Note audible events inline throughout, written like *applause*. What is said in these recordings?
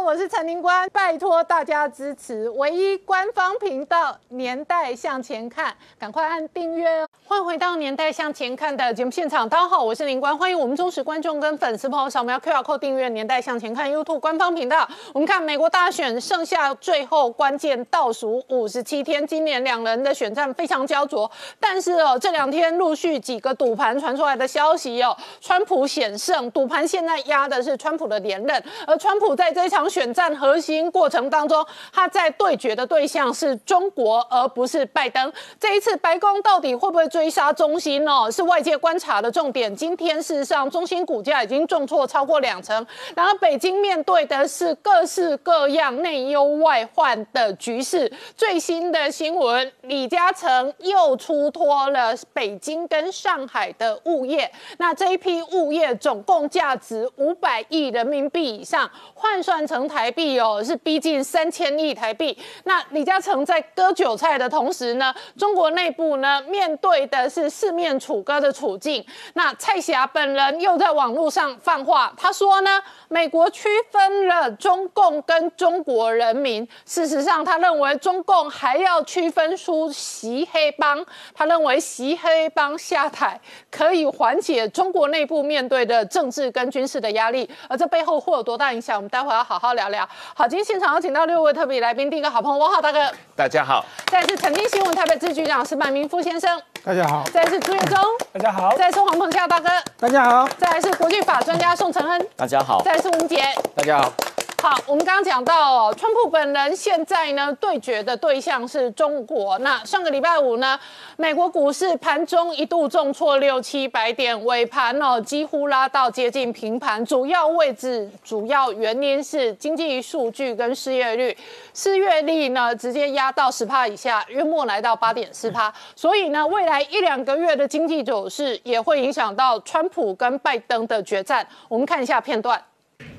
我是陈林官，拜托大家支持唯一官方频道《年代向前看》，赶快按订阅哦！欢迎回到《年代向前看》的节目现场，大家好，我是林官，欢迎我们忠实观众跟粉丝朋友扫描 QR Code 订阅《年代向前看》YouTube 官方频道。我们看美国大选剩下最后关键倒数五十七天，今年两人的选战非常焦灼，但是哦，这两天陆续几个赌盘传出来的消息哦，川普险胜，赌盘现在压的是川普的连任，而川普在这一场选战核心过程当中，他在对决的对象是中国，而不是拜登。这一次白宫到底会不会追杀中兴呢？是外界观察的重点。今天事实上，中兴股价已经重挫超过两成，然后北京面对的是各式各样内忧外患的局势。最新的新闻，李嘉诚又出脱了北京跟上海的物业，那这一批物业总共价值五百亿人民币以上，换算成台币哦，是逼近三千亿台币。那李嘉诚在割韭菜的同时呢，中国内部呢面对的是四面楚歌的处境。那蔡霞本人又在网络上放话，他说呢，美国区分了中共跟中国人民。事实上，他认为中共还要区分出习黑帮。他认为习黑帮下台可以缓解中国内部面对的政治跟军事的压力。而这背后会有多大影响？我们待会要好好聊聊。好，今天现场有请到六位特别来宾，第一个好朋友汪浩大哥，大家好；再是曾经新闻台北支局长石柏明夫先生，大家好；再是朱月忠，大家好；再是黄鹏孝大哥，大家好；再来是国际法专家宋承恩，大家好；再来是吴杰，大家好。好，我们刚刚讲到哦，川普本人现在呢对决的对象是中国。那上个礼拜五呢，美国股市盘中一度重挫六七百点，尾盘哦几乎拉到接近平盘。主要位置、主要原因是经济数据跟失业率，失业率呢直接压到十帕以下，约莫来到八点四帕。所以呢，未来一两个月的经济走势也会影响到川普跟拜登的决战。我们看一下片段。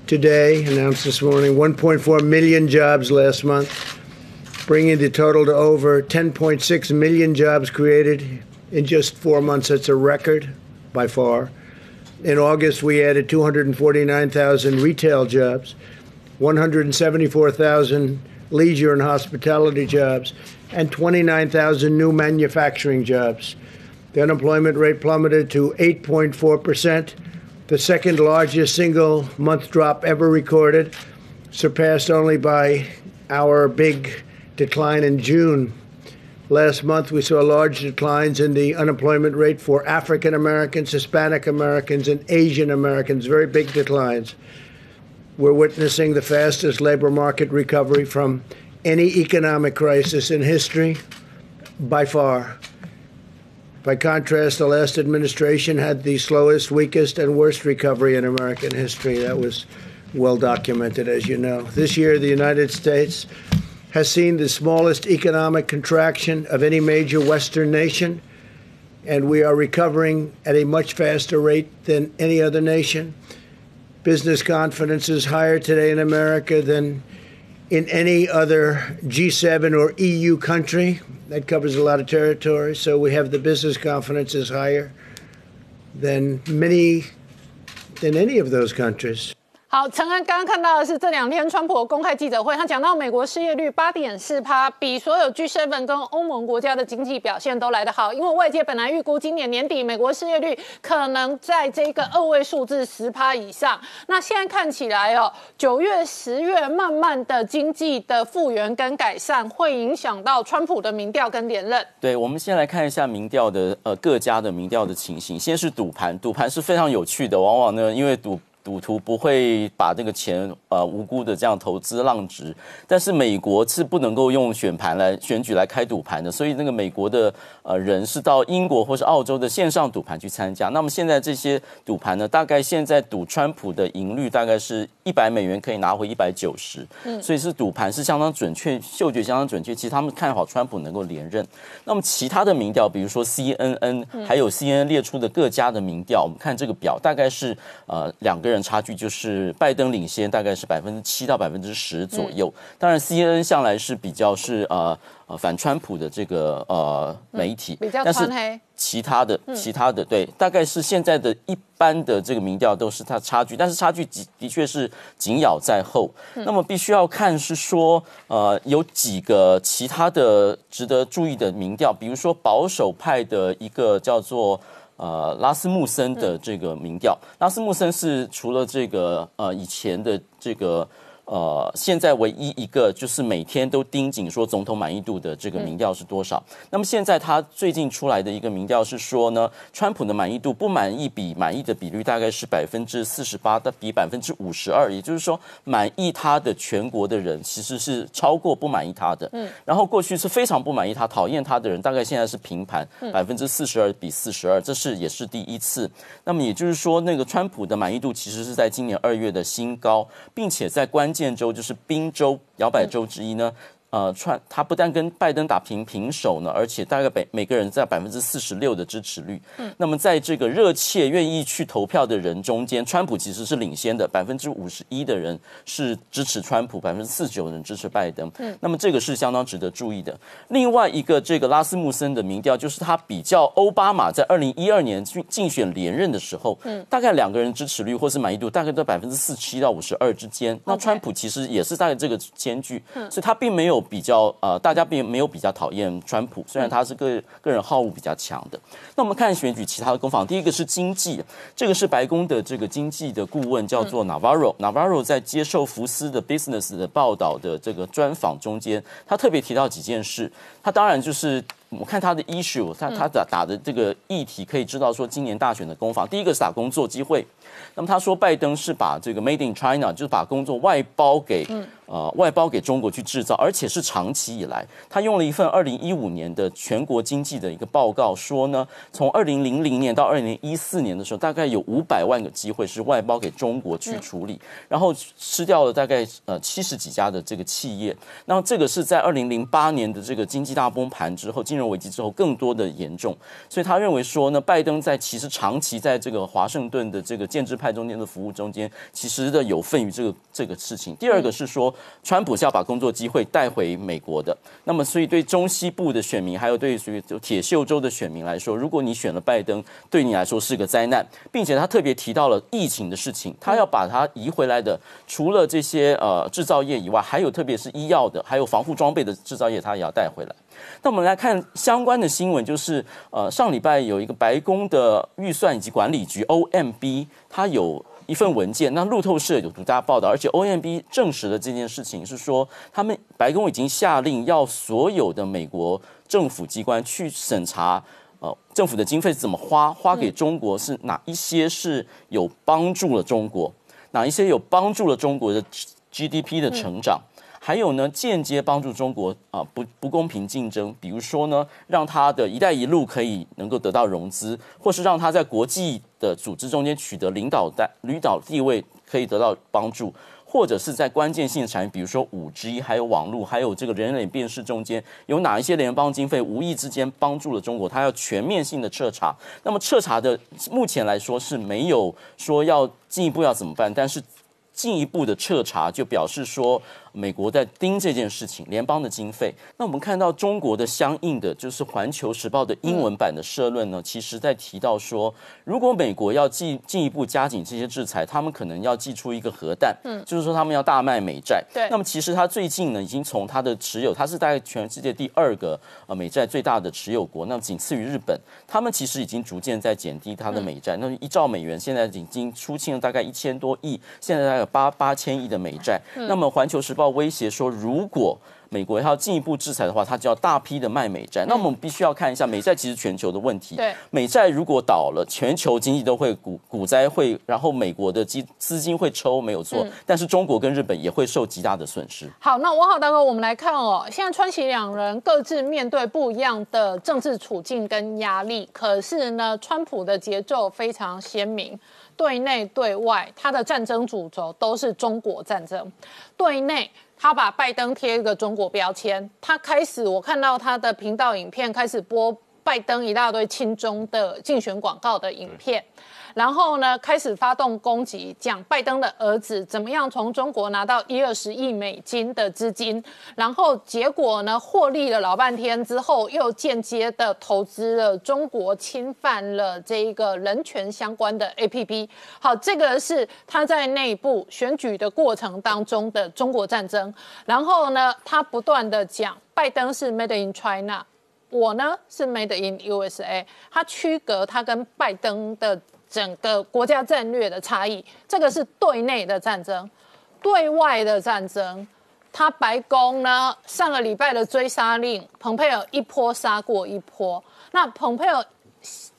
Today, announced this morning, 1.4 million jobs last month, bringing the total to over 10.6 million jobs created in just four months. That's a record by far. In August, we added 249,000 retail jobs, 174,000 leisure and hospitality jobs, and 29,000 new manufacturing jobs. The unemployment rate plummeted to 8.4 percent the second largest single month drop ever recorded, surpassed only by our big decline in June. Last month, we saw large declines in the unemployment rate for African Americans, Hispanic Americans, and Asian Americans, very big declines. We're witnessing the fastest labor market recovery from any economic crisis in history by far. By contrast, the last administration had the slowest, weakest, and worst recovery in American history. That was well documented, as you know. This year, the United States has seen the smallest economic contraction of any major Western nation, and we are recovering at a much faster rate than any other nation. Business confidence is higher today in America than in any other G7 or EU country. That covers a lot of territory. So we have the business confidence is higher than many, than any of those countries. 好，陈安刚刚看到的是这两天川普公开记者会，他讲到美国失业率八点四趴，比所有 G7 跟欧盟国家的经济表现都来得好。因为外界本来预估今年年底美国失业率可能在这个二位数字十趴以上，那现在看起来哦，九月、十月慢慢的经济的复原跟改善，会影响到川普的民调跟连任。对，我们先来看一下民调的呃各家的民调的情形。先是赌盘，赌盘是非常有趣的，往往呢因为赌。赌徒不会把这个钱呃无辜的这样投资浪值，但是美国是不能够用选盘来选举来开赌盘的，所以那个美国的呃人是到英国或是澳洲的线上赌盘去参加。那么现在这些赌盘呢，大概现在赌川普的赢率大概是一百美元可以拿回一百九十，嗯，所以是赌盘是相当准确，嗅觉相当准确。其实他们看好川普能够连任。那么其他的民调，比如说 CNN 还有 CNN 列出的各家的民调，我们看这个表大概是呃两个。人差距就是拜登领先，大概是百分之七到百分之十左右。当然，C N N 向来是比较是呃呃反川普的这个呃媒体，比较但是。其他的其他的对，大概是现在的一般的这个民调都是它差距，但是差距的的确是紧咬在后。那么必须要看是说，呃，有几个其他的值得注意的民调，比如说保守派的一个叫做。呃，拉斯穆森的这个民调，拉斯穆森是除了这个呃以前的这个呃，现在唯一一个就是每天都盯紧说总统满意度的这个民调是多少？那么现在他最近出来的一个民调是说呢，川普的满意度不满意比满意的比率大概是百分之四十八的比百分之五十二，也就是说满意他的全国的人其实是超过不满意他的。嗯，然后过去是非常不满意他、讨厌他的人，大概现在是平盘，百分之四十二比四十二，这是也是第一次。那么也就是说，那个川普的满意度其实是在今年二月的新高，并且在关建州就是宾州摇摆州之一呢。呃，川他不但跟拜登打平平手呢，而且大概每每个人在百分之四十六的支持率。嗯，那么在这个热切愿意去投票的人中间，川普其实是领先的，百分之五十一的人是支持川普，百分之四十九的人支持拜登。嗯，那么这个是相当值得注意的。另外一个这个拉斯穆森的民调，就是他比较奥巴马在二零一二年竞竞选连任的时候，嗯，大概两个人支持率或是满意度大概在百分之四十七到五十二之间。那川普其实也是大概这个间距，所以他并没有。比较呃，大家并没有比较讨厌川普，虽然他是个个人好恶比较强的。那我们看选举其他的攻防，第一个是经济，这个是白宫的这个经济的顾问叫做 Navarro。Navarro 在接受福斯的 Business 的报道的这个专访中间，他特别提到几件事。他当然就是我看他的 issue，他他打打的这个议题，可以知道说今年大选的攻防。第一个是打工作机会，那么他说拜登是把这个 Made in China，就是把工作外包给。呃，外包给中国去制造，而且是长期以来，他用了一份二零一五年的全国经济的一个报告，说呢，从二零零零年到二零一四年的时候，大概有五百万个机会是外包给中国去处理，然后吃掉了大概呃七十几家的这个企业。那这个是在二零零八年的这个经济大崩盘之后，金融危机之后更多的严重，所以他认为说呢，拜登在其实长期在这个华盛顿的这个建制派中间的服务中间，其实的有份于这个这个事情。第二个是说。川普是要把工作机会带回美国的，那么所以对中西部的选民，还有对属于铁锈州的选民来说，如果你选了拜登，对你来说是个灾难，并且他特别提到了疫情的事情，他要把它移回来的，除了这些呃制造业以外，还有特别是医药的，还有防护装备的制造业，他也要带回来。那我们来看相关的新闻，就是呃上礼拜有一个白宫的预算以及管理局 OMB，它有。一份文件，那路透社有独家报道，而且 OMB 证实了这件事情，是说他们白宫已经下令要所有的美国政府机关去审查，呃，政府的经费怎么花，花给中国是哪一些是有帮助了中国，哪一些有帮助了中国的 GDP 的成长。还有呢，间接帮助中国啊不不公平竞争，比如说呢，让他的一带一路可以能够得到融资，或是让他在国际的组织中间取得领导带领导地位可以得到帮助，或者是在关键性产业，比如说五 G，还有网络，还有这个人脸辨识中间，有哪一些联邦经费无意之间帮助了中国？他要全面性的彻查。那么彻查的目前来说是没有说要进一步要怎么办，但是进一步的彻查就表示说。美国在盯这件事情，联邦的经费。那我们看到中国的相应的，就是《环球时报》的英文版的社论呢，其实在提到说，如果美国要进进一步加紧这些制裁，他们可能要寄出一个核弹，嗯，就是说他们要大卖美债。对。那么其实他最近呢，已经从他的持有，他是大概全世界第二个呃美债最大的持有国，那么仅次于日本。他们其实已经逐渐在减低他的美债。那一兆美元现在已经出清了大概一千多亿，现在大概有八八千亿的美债。那么《环球时报》威胁说，如果美国要进一步制裁的话，它就要大批的卖美债。那我们必须要看一下美债其实全球的问题。对，美债如果倒了，全球经济都会股股灾会，然后美国的资资金会抽，没有错。但是中国跟日本也会受极大的损失。好，那王好大哥，我们来看哦，现在川崎两人各自面对不一样的政治处境跟压力，可是呢，川普的节奏非常鲜明。对内对外，他的战争主轴都是中国战争。对内，他把拜登贴一个中国标签。他开始，我看到他的频道影片开始播。拜登一大堆亲中的竞选广告的影片。然后呢，开始发动攻击，讲拜登的儿子怎么样从中国拿到一二十亿美金的资金，然后结果呢，获利了老半天之后，又间接的投资了中国侵犯了这一个人权相关的 A P P。好，这个是他在内部选举的过程当中的中国战争。然后呢，他不断的讲拜登是 Made in China，我呢是 Made in U S A，他区隔他跟拜登的。整个国家战略的差异，这个是对内的战争，对外的战争。他白宫呢，上个礼拜的追杀令，蓬佩尔一波杀过一波。那蓬佩尔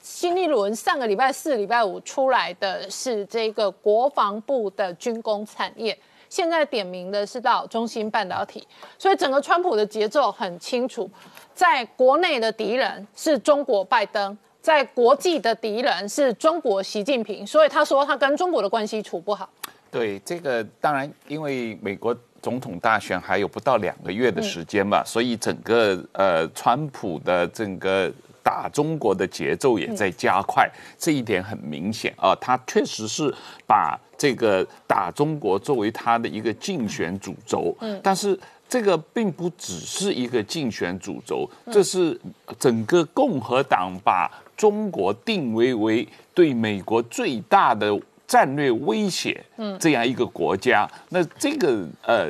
新一轮上个礼拜四、礼拜五出来的是这个国防部的军工产业，现在点名的是到中芯半导体。所以整个川普的节奏很清楚，在国内的敌人是中国拜登。在国际的敌人是中国习近平，所以他说他跟中国的关系处不好。对这个，当然因为美国总统大选还有不到两个月的时间嘛，所以整个呃，川普的整个打中国的节奏也在加快，这一点很明显啊。他确实是把这个打中国作为他的一个竞选主轴，嗯，但是。这个并不只是一个竞选主轴，这是整个共和党把中国定位为对美国最大的战略威胁，嗯，这样一个国家。那这个呃，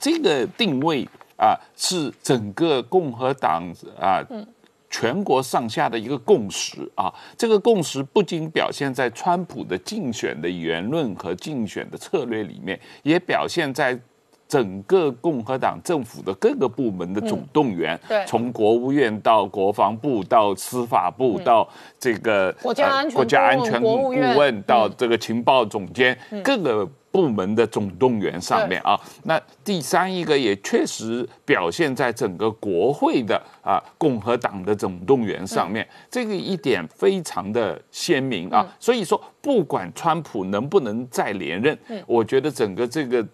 这个定位啊，是整个共和党啊，全国上下的一个共识啊。这个共识不仅表现在川普的竞选的言论和竞选的策略里面，也表现在。整个共和党政府的各个部门的总动员，从国务院到国防部到司法部到这个国家安全国家安全顾问到这个情报总监，各个部门的总动员上面啊。那第三一个也确实表现在整个国会的啊共和党的总动员上面，这个一点非常的鲜明啊。所以说，不管川普能不能再连任，我觉得整个这个。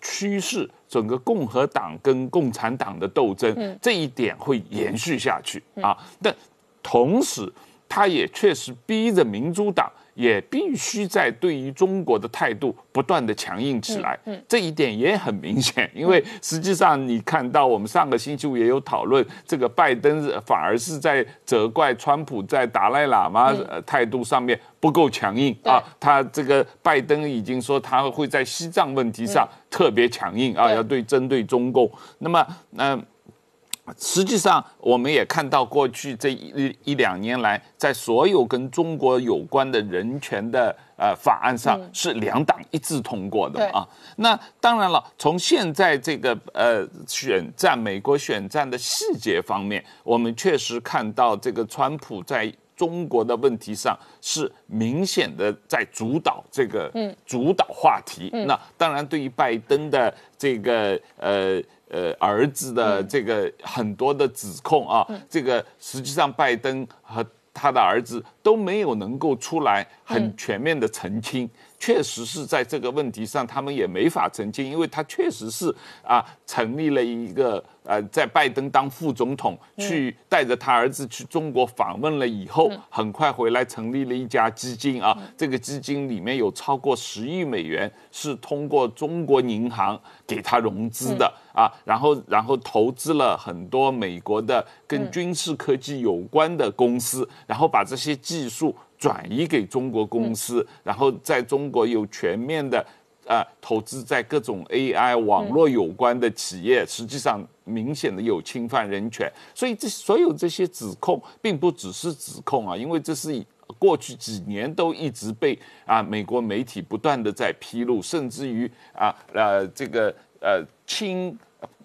趋势，整个共和党跟共产党的斗争，这一点会延续下去啊。但同时，他也确实逼着民主党。也必须在对于中国的态度不断的强硬起来，这一点也很明显。因为实际上你看到，我们上个星期五也有讨论，这个拜登反而是在责怪川普在达赖喇嘛态度上面不够强硬啊。他这个拜登已经说他会在西藏问题上特别强硬啊，要对针对中共。那么，那。实际上，我们也看到过去这一一两年来，在所有跟中国有关的人权的呃法案上，是两党一致通过的啊。那当然了，从现在这个呃选战，美国选战的细节方面，我们确实看到这个川普在中国的问题上是明显的在主导这个主导话题。那当然，对于拜登的这个呃。呃，儿子的这个很多的指控啊，这个实际上拜登和他的儿子都没有能够出来很全面的澄清。确实是在这个问题上，他们也没法澄清，因为他确实是啊，成立了一个呃，在拜登当副总统去带着他儿子去中国访问了以后，很快回来成立了一家基金啊，这个基金里面有超过十亿美元是通过中国银行给他融资的啊，然后然后投资了很多美国的跟军事科技有关的公司，然后把这些技术。转移给中国公司，然后在中国有全面的啊投资在各种 AI 网络有关的企业，实际上明显的有侵犯人权。所以这所有这些指控，并不只是指控啊，因为这是过去几年都一直被啊美国媒体不断的在披露，甚至于啊呃这个呃亲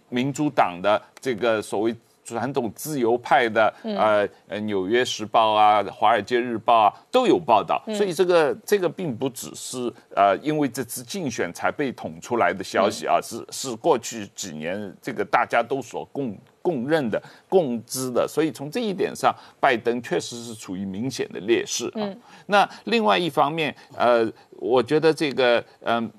民主党的这个所谓。传统自由派的呃呃，《纽约时报》啊，《华尔街日报》啊，都有报道。所以这个这个并不只是呃，因为这次竞选才被捅出来的消息啊，是是过去几年这个大家都所共共认的、共知的。所以从这一点上，拜登确实是处于明显的劣势啊。那另外一方面，呃，我觉得这个嗯。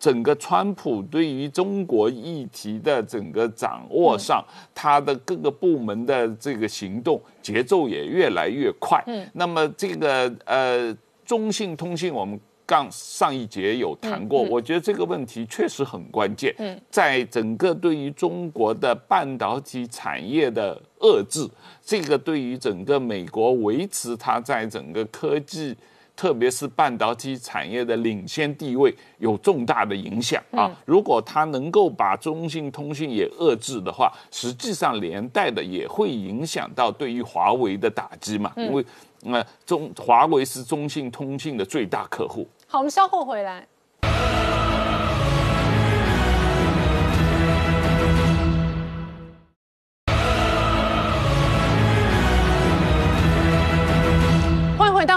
整个川普对于中国议题的整个掌握上，他的各个部门的这个行动节奏也越来越快。嗯，那么这个呃，中信通信我们。刚上一节有谈过，我觉得这个问题确实很关键。嗯，在整个对于中国的半导体产业的遏制，这个对于整个美国维持它在整个科技，特别是半导体产业的领先地位有重大的影响啊。如果它能够把中兴通讯也遏制的话，实际上连带的也会影响到对于华为的打击嘛，因为那中华为是中兴通讯的最大客户。好，我们稍后回来。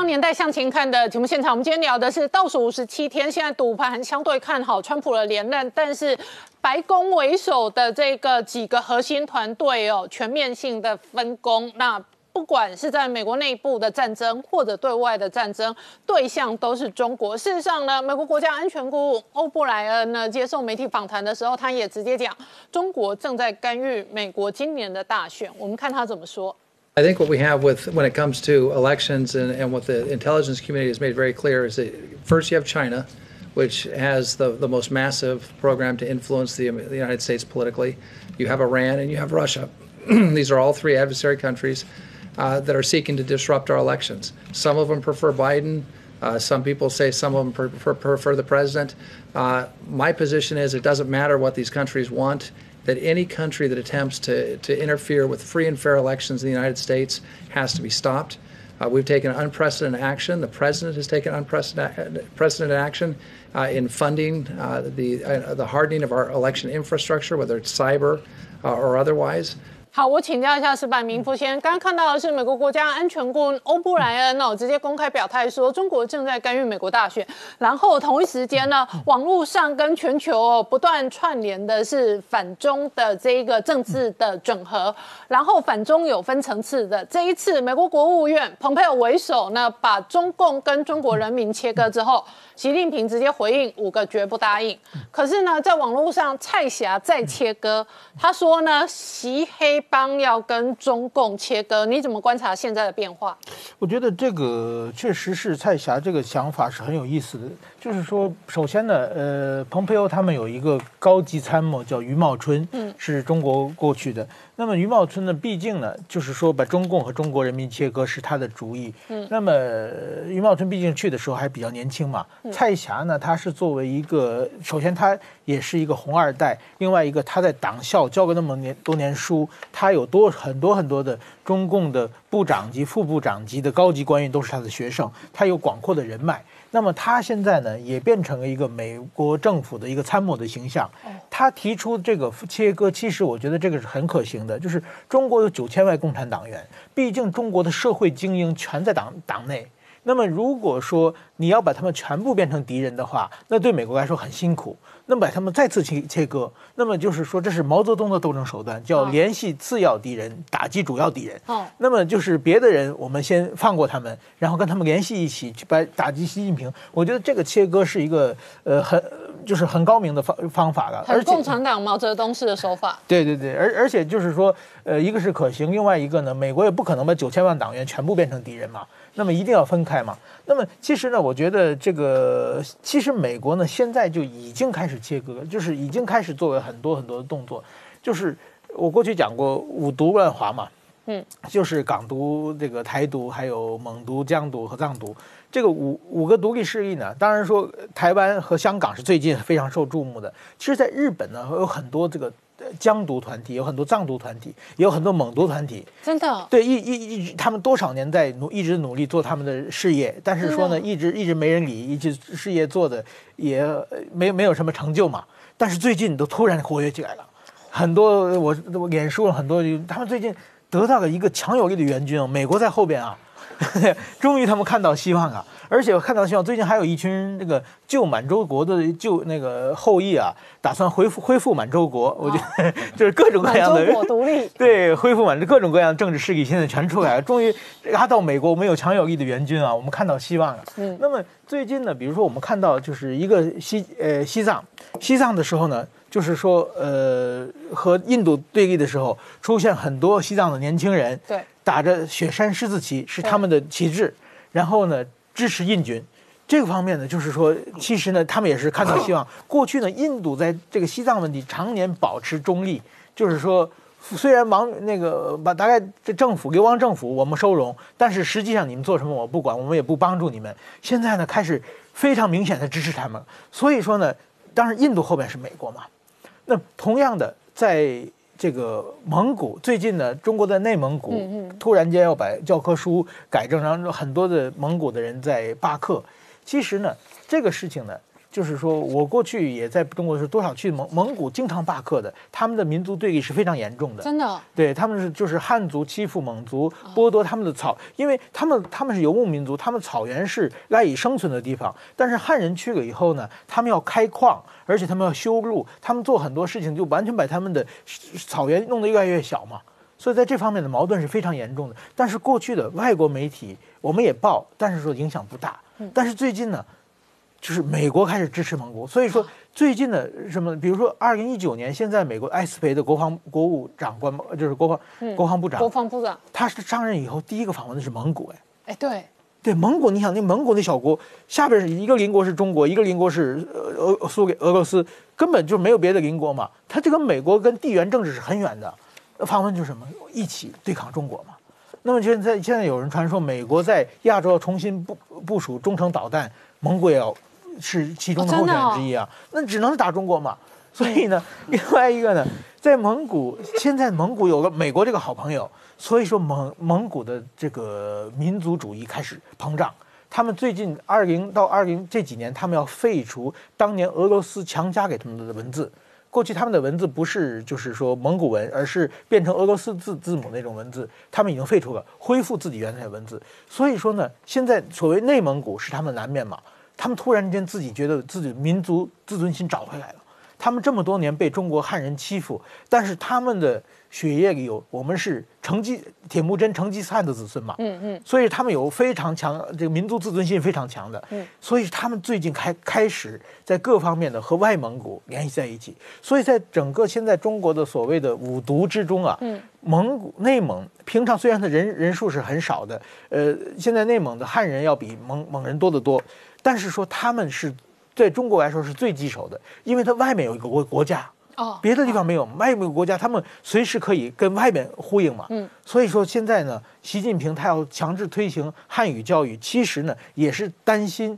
《年代向前看》的节目现场。我们今天聊的是倒数五十七天，现在赌盘相对看好川普的连任，但是白宫为首的这个几个核心团队哦，全面性的分工那。不管是在美国内部的战争，或者对外的战争，对象都是中国。事实上呢，美国国家安全顾问欧布莱恩呢接受媒体访谈的时候，他也直接讲，中国正在干预美国今年的大选。我们看他怎么说。I think what we have with when it comes to elections and, and what the intelligence community has made very clear is that first you have China, which has the, the most massive program to influence the, the United States politically. You have Iran and you have Russia. *clears throat* These are all three adversary countries uh, that are seeking to disrupt our elections. Some of them prefer Biden. Uh, some people say some of them prefer, prefer the president. Uh, my position is it doesn't matter what these countries want, that any country that attempts to, to interfere with free and fair elections in the United States has to be stopped. Uh, we've taken unprecedented action. The president has taken unprecedented action uh, in funding uh, the, uh, the hardening of our election infrastructure, whether it's cyber uh, or otherwise. 好，我请教一下石板明夫先生。刚刚看到的是美国国家安全顾问欧布莱恩哦，直接公开表态说中国正在干预美国大选。然后同一时间呢，网络上跟全球哦不断串联的是反中的这一个政治的整合。然后反中有分层次的，这一次美国国务院蓬佩奥为首呢，把中共跟中国人民切割之后。习近平直接回应五个绝不答应。可是呢，在网络上蔡霞再切割，他说呢，习黑帮要跟中共切割。你怎么观察现在的变化？我觉得这个确实是蔡霞这个想法是很有意思的。就是说，首先呢，呃，蓬佩奥他们有一个高级参谋叫余茂春，嗯，是中国过去的。那么余茂春呢，毕竟呢，就是说把中共和中国人民切割是他的主意。嗯，那么余茂春毕竟去的时候还比较年轻嘛。蔡霞呢，他是作为一个，首先他也是一个红二代，另外一个他在党校教过那么年多年书，他有多很多很多的中共的部长级、副部长级的高级官员都是他的学生，他有广阔的人脉。那么他现在呢，也变成了一个美国政府的一个参谋的形象。他提出这个切割，其实我觉得这个是很可行的。就是中国有九千万共产党员，毕竟中国的社会精英全在党党内。那么如果说你要把他们全部变成敌人的话，那对美国来说很辛苦。那么把他们再次切切割，那么就是说这是毛泽东的斗争手段，叫联系次要敌人，打击主要敌人。哦，那么就是别的人，我们先放过他们，然后跟他们联系一起去把打击习近平。我觉得这个切割是一个呃很就是很高明的方方法了，而共产党毛泽东式的手法。对对对，而而且就是说呃一个是可行，另外一个呢，美国也不可能把九千万党员全部变成敌人嘛。那么一定要分开嘛？那么其实呢，我觉得这个其实美国呢现在就已经开始切割，就是已经开始做了很多很多的动作。就是我过去讲过五毒乱华嘛，嗯，就是港独、这个台独、还有蒙独、疆独和藏独这个五五个独立势力呢。当然说台湾和香港是最近非常受注目的。其实，在日本呢有很多这个。疆独团体有很多藏独团体，也有很多蒙独团体。真的？对，一一一，他们多少年在努，一直努力做他们的事业，但是说呢，一直一直没人理，一直事业做的也没没有什么成就嘛。但是最近都突然活跃起来了，很多我我脸书了很多，他们最近得到了一个强有力的援军啊，美国在后边啊。*laughs* 终于他们看到希望啊！而且我看到希望，最近还有一群这个旧满洲国的旧那个后裔啊，打算恢复恢复满洲国。*laughs* 我觉得 *laughs* 就是各种各样的满洲国独立，*laughs* 对，恢复满洲各种各样的政治势力现在全出来了。终于他到美国，我们有强有力的援军啊，我们看到希望了。嗯，那么最近呢，比如说我们看到就是一个西呃西藏，西藏的时候呢。就是说，呃，和印度对立的时候，出现很多西藏的年轻人，对，打着雪山狮子旗是他们的旗帜，然后呢支持印军。这个方面呢，就是说，其实呢，他们也是看到希望。*laughs* 过去呢，印度在这个西藏问题常年保持中立，就是说，虽然王那个把大概这政府流亡政府我们收容，但是实际上你们做什么我不管，我们也不帮助你们。现在呢，开始非常明显的支持他们。所以说呢，当然印度后面是美国嘛。那同样的，在这个蒙古，最近呢，中国在内蒙古突然间要把教科书改正，然后很多的蒙古的人在罢课。其实呢，这个事情呢。就是说，我过去也在中国是多少去蒙蒙古经常罢课的，他们的民族对立是非常严重的。真的，对他们是就是汉族欺负蒙族，剥夺他们的草，因为他们他们是游牧民族，他们草原是赖以生存的地方。但是汉人去了以后呢，他们要开矿，而且他们要修路，他们做很多事情就完全把他们的草原弄得越来越小嘛。所以在这方面的矛盾是非常严重的。但是过去的外国媒体我们也报，但是说影响不大。但是最近呢？就是美国开始支持蒙古，所以说最近的什么，比如说二零一九年，现在美国艾斯培的国防国务长官，就是国防国防部长，国防部长，他是上任以后第一个访问的是蒙古，哎，哎，对，对，蒙古，你想那蒙古那小国，下边是一个邻国是中国，一个邻国是俄苏给俄罗斯，根本就没有别的邻国嘛，他这个美国跟地缘政治是很远的，访问就是什么，一起对抗中国嘛。那么现在现在有人传说美国在亚洲要重新部部署中程导弹，蒙古也要。是其中的候选人之一啊，那只能是打中国嘛。所以呢，另外一个呢，在蒙古，现在蒙古有了美国这个好朋友，所以说蒙蒙古的这个民族主义开始膨胀。他们最近二零到二零这几年，他们要废除当年俄罗斯强加给他们的文字。过去他们的文字不是就是说蒙古文，而是变成俄罗斯字字母那种文字，他们已经废除了，恢复自己原来的文字。所以说呢，现在所谓内蒙古是他们南面嘛。他们突然间自己觉得自己民族自尊心找回来了。他们这么多年被中国汉人欺负，但是他们的血液里有我们是成吉铁木真成吉思汗的子孙嘛，嗯嗯，所以他们有非常强这个民族自尊心非常强的，嗯，所以他们最近开开始在各方面的和外蒙古联系在一起。所以在整个现在中国的所谓的五毒之中啊，嗯，蒙古内蒙平常虽然它人人数是很少的，呃，现在内蒙的汉人要比蒙蒙人多得多。但是说他们是在中国来说是最棘手的，因为它外面有一个国国家，哦，别的地方没有，外面国家他们随时可以跟外面呼应嘛，嗯，所以说现在呢，习近平他要强制推行汉语教育，其实呢也是担心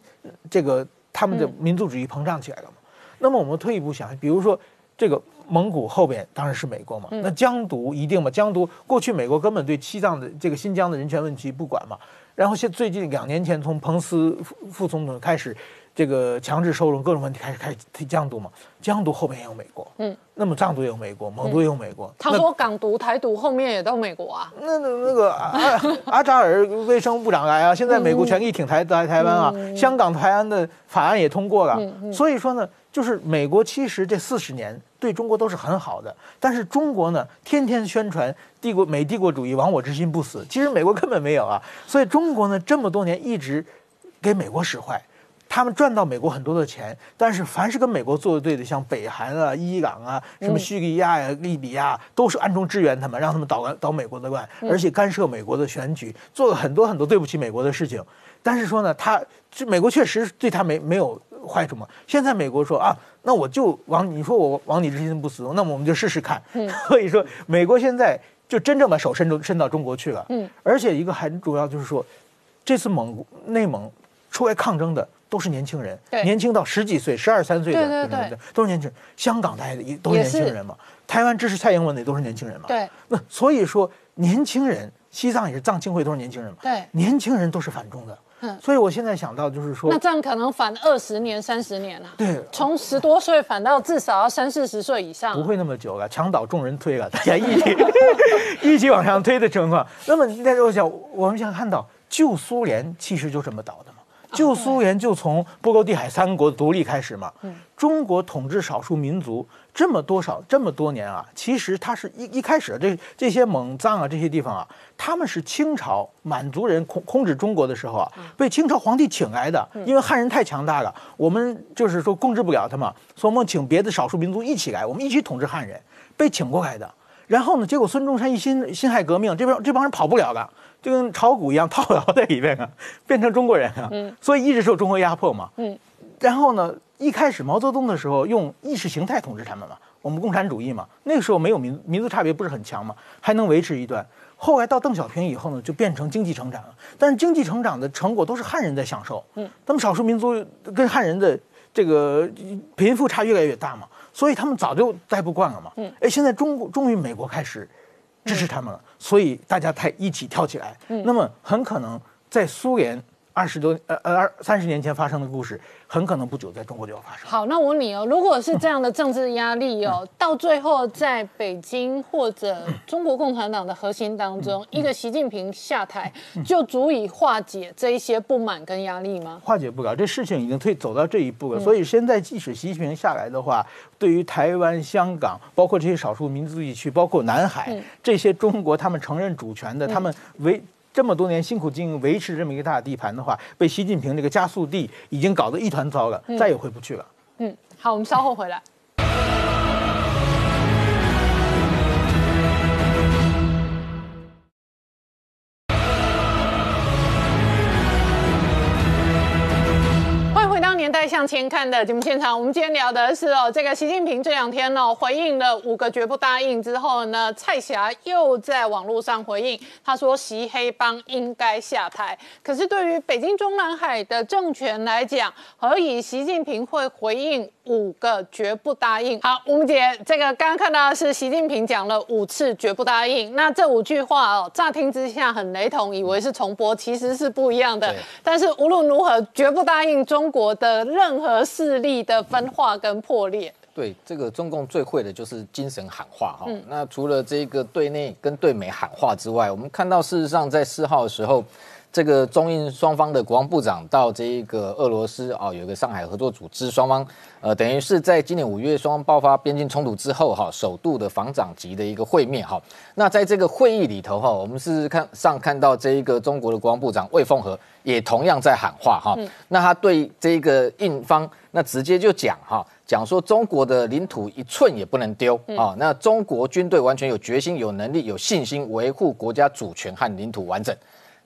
这个他们的民族主义膨胀起来了嘛。那么我们退一步想，比如说这个蒙古后边当然是美国嘛，那疆独一定嘛，疆独过去美国根本对西藏的这个新疆的人权问题不管嘛。然后现最近两年前，从彭斯副副总统开始，这个强制收容各种问题开始开始提疆独嘛，疆独后面也有美国，嗯，那么藏独也有美国，蒙独也有美国。他说港独、台独后面也到美国啊。那那那个阿阿扎尔卫生部长来啊，现在美国全力挺台台台湾啊，香港台湾的法案也通过了，所以说呢。就是美国其实这四十年对中国都是很好的，但是中国呢，天天宣传帝国美帝国主义亡我之心不死，其实美国根本没有啊。所以中国呢，这么多年一直给美国使坏，他们赚到美国很多的钱，但是凡是跟美国作对的，像北韩啊、伊朗啊、什么叙利亚呀、利比亚，都是暗中支援他们，让他们捣捣美国的乱，而且干涉美国的选举，做了很多很多对不起美国的事情。但是说呢，他这美国确实对他没没有。坏处嘛？现在美国说啊，那我就往你说我往你之心不死，那么我们就试试看。嗯，*laughs* 所以说美国现在就真正把手伸出伸到中国去了。嗯，而且一个很主要就是说，这次蒙内蒙出来抗争的都是年轻人，年轻到十几岁、十二三岁的，对对对，都是年轻人。香港大家也都是年轻人嘛，台湾支持蔡英文的也都是年轻人嘛。对，那所以说年轻人，西藏也是藏青会都是年轻人嘛。对，年轻人都是反中的。所以，我现在想到就是说，那这样可能反二十年、三十年了。对，从十多岁反到至少要三四十岁以上。不会那么久了，墙倒众人推了，*laughs* 大家一起一起往上推的情况。那么，但是我想，我们想看到旧苏联其实就这么倒的嘛。旧苏联就从波罗的海三国独立开始嘛。中国统治少数民族这么多少这么多年啊，其实它是一一开始这这些蒙藏啊这些地方啊，他们是清朝满族人控控制中国的时候啊，被清朝皇帝请来的，因为汉人太强大了，我们就是说控制不了他嘛，所以我们请别的少数民族一起来，我们一起统治汉人，被请过来的。然后呢，结果孙中山一辛辛亥革命，这帮这帮人跑不了的。就跟炒股一样套牢在里面啊，变成中国人啊，所以一直受中国压迫嘛。嗯，然后呢，一开始毛泽东的时候用意识形态统治他们嘛，我们共产主义嘛，那个时候没有民民族差别不是很强嘛，还能维持一段。后来到邓小平以后呢，就变成经济成长了，但是经济成长的成果都是汉人在享受。嗯，他们少数民族跟汉人的这个贫富差越来越大嘛，所以他们早就待不惯了嘛。嗯，哎，现在中国终于美国开始。支持他们了，所以大家才一起跳起来。那么很可能在苏联。二十多呃呃二三十年前发生的故事，很可能不久在中国就要发生。好，那我问你哦，如果是这样的政治压力哦，到最后在北京或者中国共产党的核心当中，一个习近平下台，就足以化解这一些不满跟压力吗？化解不了，这事情已经退走到这一步了。所以现在即使习近平下来的话，对于台湾、香港，包括这些少数民族地区，包括南海这些中国他们承认主权的，他们为。这么多年辛苦经营维持这么一个大地盘的话，被习近平这个加速地已经搞得一团糟了，再也回不去了。嗯，好，我们稍后回来。年代向前看的节目现场，我们今天聊的是哦，这个习近平这两天呢回应了五个绝不答应之后呢，蔡霞又在网络上回应，他说习黑帮应该下台。可是对于北京中南海的政权来讲，何以习近平会回应五个绝不答应？好，吴姐，这个刚刚看到的是习近平讲了五次绝不答应，那这五句话哦，乍听之下很雷同，以为是重播，其实是不一样的。但是无论如何，绝不答应中国的。任何势力的分化跟破裂，对这个中共最会的就是精神喊话哈。那除了这个对内跟对美喊话之外，我们看到事实上在四号的时候。这个中印双方的国防部长到这一个俄罗斯啊，有一个上海合作组织，双方呃，等于是在今年五月双方爆发边境冲突之后哈，首度的防长级的一个会面哈。那在这个会议里头哈，我们是看上看到这一个中国的国防部长魏凤和也同样在喊话哈。那他对这个印方那直接就讲哈，讲说中国的领土一寸也不能丢啊。那中国军队完全有决心、有能力、有信心维护国家主权和领土完整。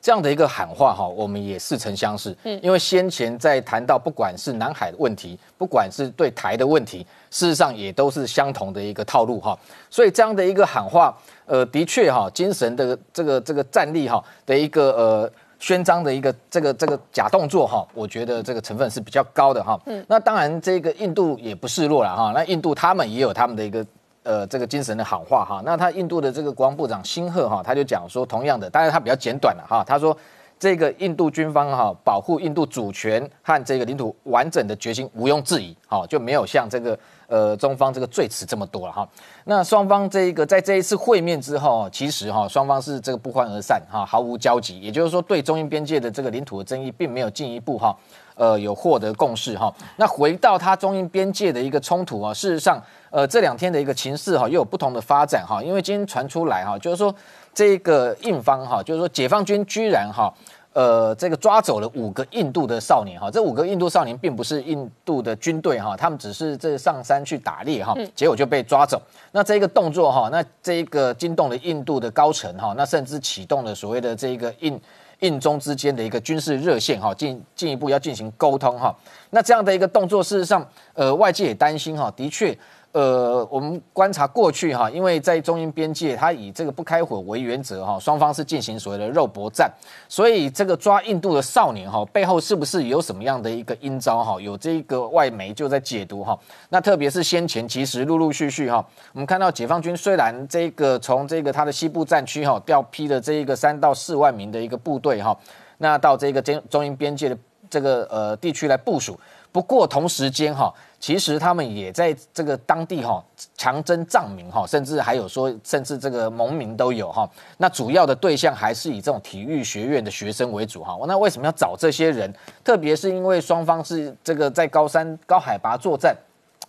这样的一个喊话哈，我们也似曾相识。嗯，因为先前在谈到不管是南海的问题，不管是对台的问题，事实上也都是相同的一个套路哈。所以这样的一个喊话，呃，的确哈，精神的这个这个战力哈的一个呃宣章的一个这个这个假动作哈，我觉得这个成分是比较高的哈。嗯，那当然这个印度也不示弱了哈。那印度他们也有他们的一个。呃，这个精神的喊话哈，那他印度的这个国防部长辛赫哈，他就讲说，同样的，当然他比较简短了哈，他说这个印度军方哈，保护印度主权和这个领土完整的决心毋庸置疑，哈，就没有像这个呃中方这个罪词这么多了哈。那双方这一个在这一次会面之后，其实哈双方是这个不欢而散哈，毫无交集，也就是说对中印边界的这个领土的争议，并没有进一步哈。呃，有获得共识哈。那回到它中印边界的一个冲突啊，事实上，呃，这两天的一个情势哈，又有不同的发展哈。因为今天传出来哈，就是说这个印方哈，就是说解放军居然哈，呃，这个抓走了五个印度的少年哈。这五个印度少年并不是印度的军队哈，他们只是这上山去打猎哈，结果就被抓走。那这一个动作哈，那这一个惊动了印度的高层哈，那甚至启动了所谓的这个印。印中之间的一个军事热线哈，进进一步要进行沟通哈。那这样的一个动作，事实上，呃，外界也担心哈，的确。呃，我们观察过去哈，因为在中印边界，它以这个不开火为原则哈，双方是进行所谓的肉搏战，所以这个抓印度的少年哈，背后是不是有什么样的一个阴招哈？有这个外媒就在解读哈。那特别是先前其实陆陆续续哈，我们看到解放军虽然这个从这个它的西部战区哈调批了这一个三到四万名的一个部队哈，那到这个中中印边界的这个呃地区来部署。不过同时间哈，其实他们也在这个当地哈强征藏民哈，甚至还有说，甚至这个农民都有哈。那主要的对象还是以这种体育学院的学生为主哈。那为什么要找这些人？特别是因为双方是这个在高山高海拔作战，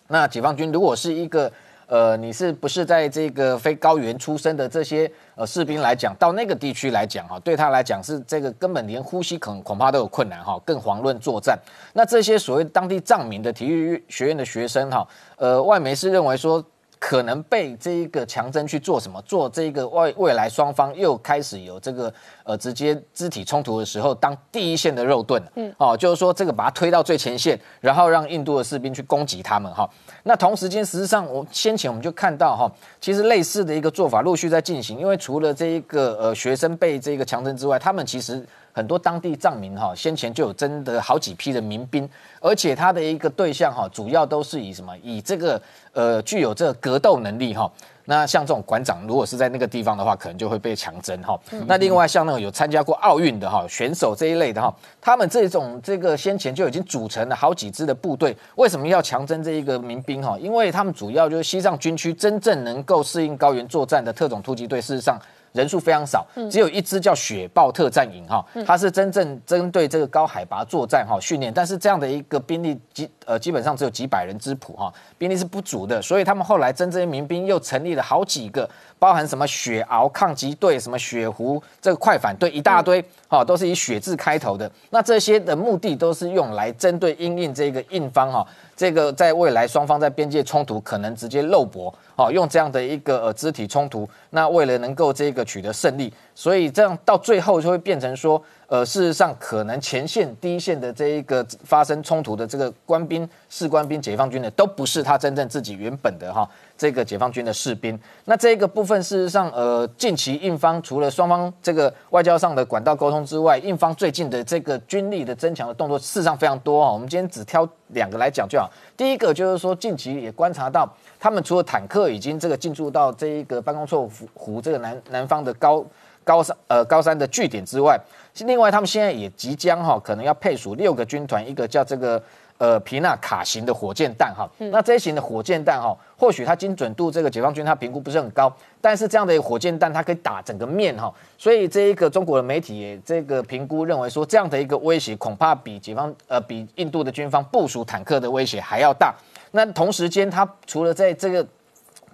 那解放军如果是一个。呃，你是不是在这个非高原出生的这些呃士兵来讲，到那个地区来讲哈，对他来讲是这个根本连呼吸恐恐怕都有困难哈，更遑论作战。那这些所谓当地藏民的体育学院的学生哈，呃，外媒是认为说。可能被这一个强征去做什么？做这个未未来双方又开始有这个呃直接肢体冲突的时候，当第一线的肉盾，嗯，哦，就是说这个把它推到最前线，然后让印度的士兵去攻击他们哈。那同时间，实际上我先前我们就看到哈，其实类似的一个做法陆续在进行，因为除了这一个呃学生被这个强征之外，他们其实。很多当地藏民哈，先前就有征得好几批的民兵，而且他的一个对象哈，主要都是以什么？以这个呃具有这个格斗能力哈。那像这种馆长，如果是在那个地方的话，可能就会被强征哈。那另外像那种有参加过奥运的哈选手这一类的哈，他们这种这个先前就已经组成了好几支的部队，为什么要强征这一个民兵哈？因为他们主要就是西藏军区真正能够适应高原作战的特种突击队，事实上。人数非常少，只有一支叫雪豹特战营哈，它是真正针对这个高海拔作战哈训练，但是这样的一个兵力基呃基本上只有几百人之谱哈，兵力是不足的，所以他们后来征这些民兵又成立了好几个，包含什么血鳌抗击队、什么血狐这个快反队一大堆哈，都是以血字开头的，那这些的目的都是用来针对因应这个印方哈。这个在未来双方在边界冲突可能直接肉搏，哦，用这样的一个呃肢体冲突，那为了能够这个取得胜利，所以这样到最后就会变成说。呃，事实上，可能前线第一线的这一个发生冲突的这个官兵、士官兵、解放军的，都不是他真正自己原本的哈这个解放军的士兵。那这个部分，事实上，呃，近期印方除了双方这个外交上的管道沟通之外，印方最近的这个军力的增强的动作，事实上非常多哈。我们今天只挑两个来讲就好。第一个就是说，近期也观察到，他们除了坦克已经这个进驻到这一个办公错湖这个南南方的高高山呃高山的据点之外。另外，他们现在也即将哈，可能要配属六个军团，一个叫这个呃皮纳卡型的火箭弹哈。那这一型的火箭弹哈，或许它精准度这个解放军它评估不是很高，但是这样的一个火箭弹它可以打整个面哈。所以这一个中国的媒体也这个评估认为说，这样的一个威胁恐怕比解放呃比印度的军方部署坦克的威胁还要大。那同时间，它除了在这个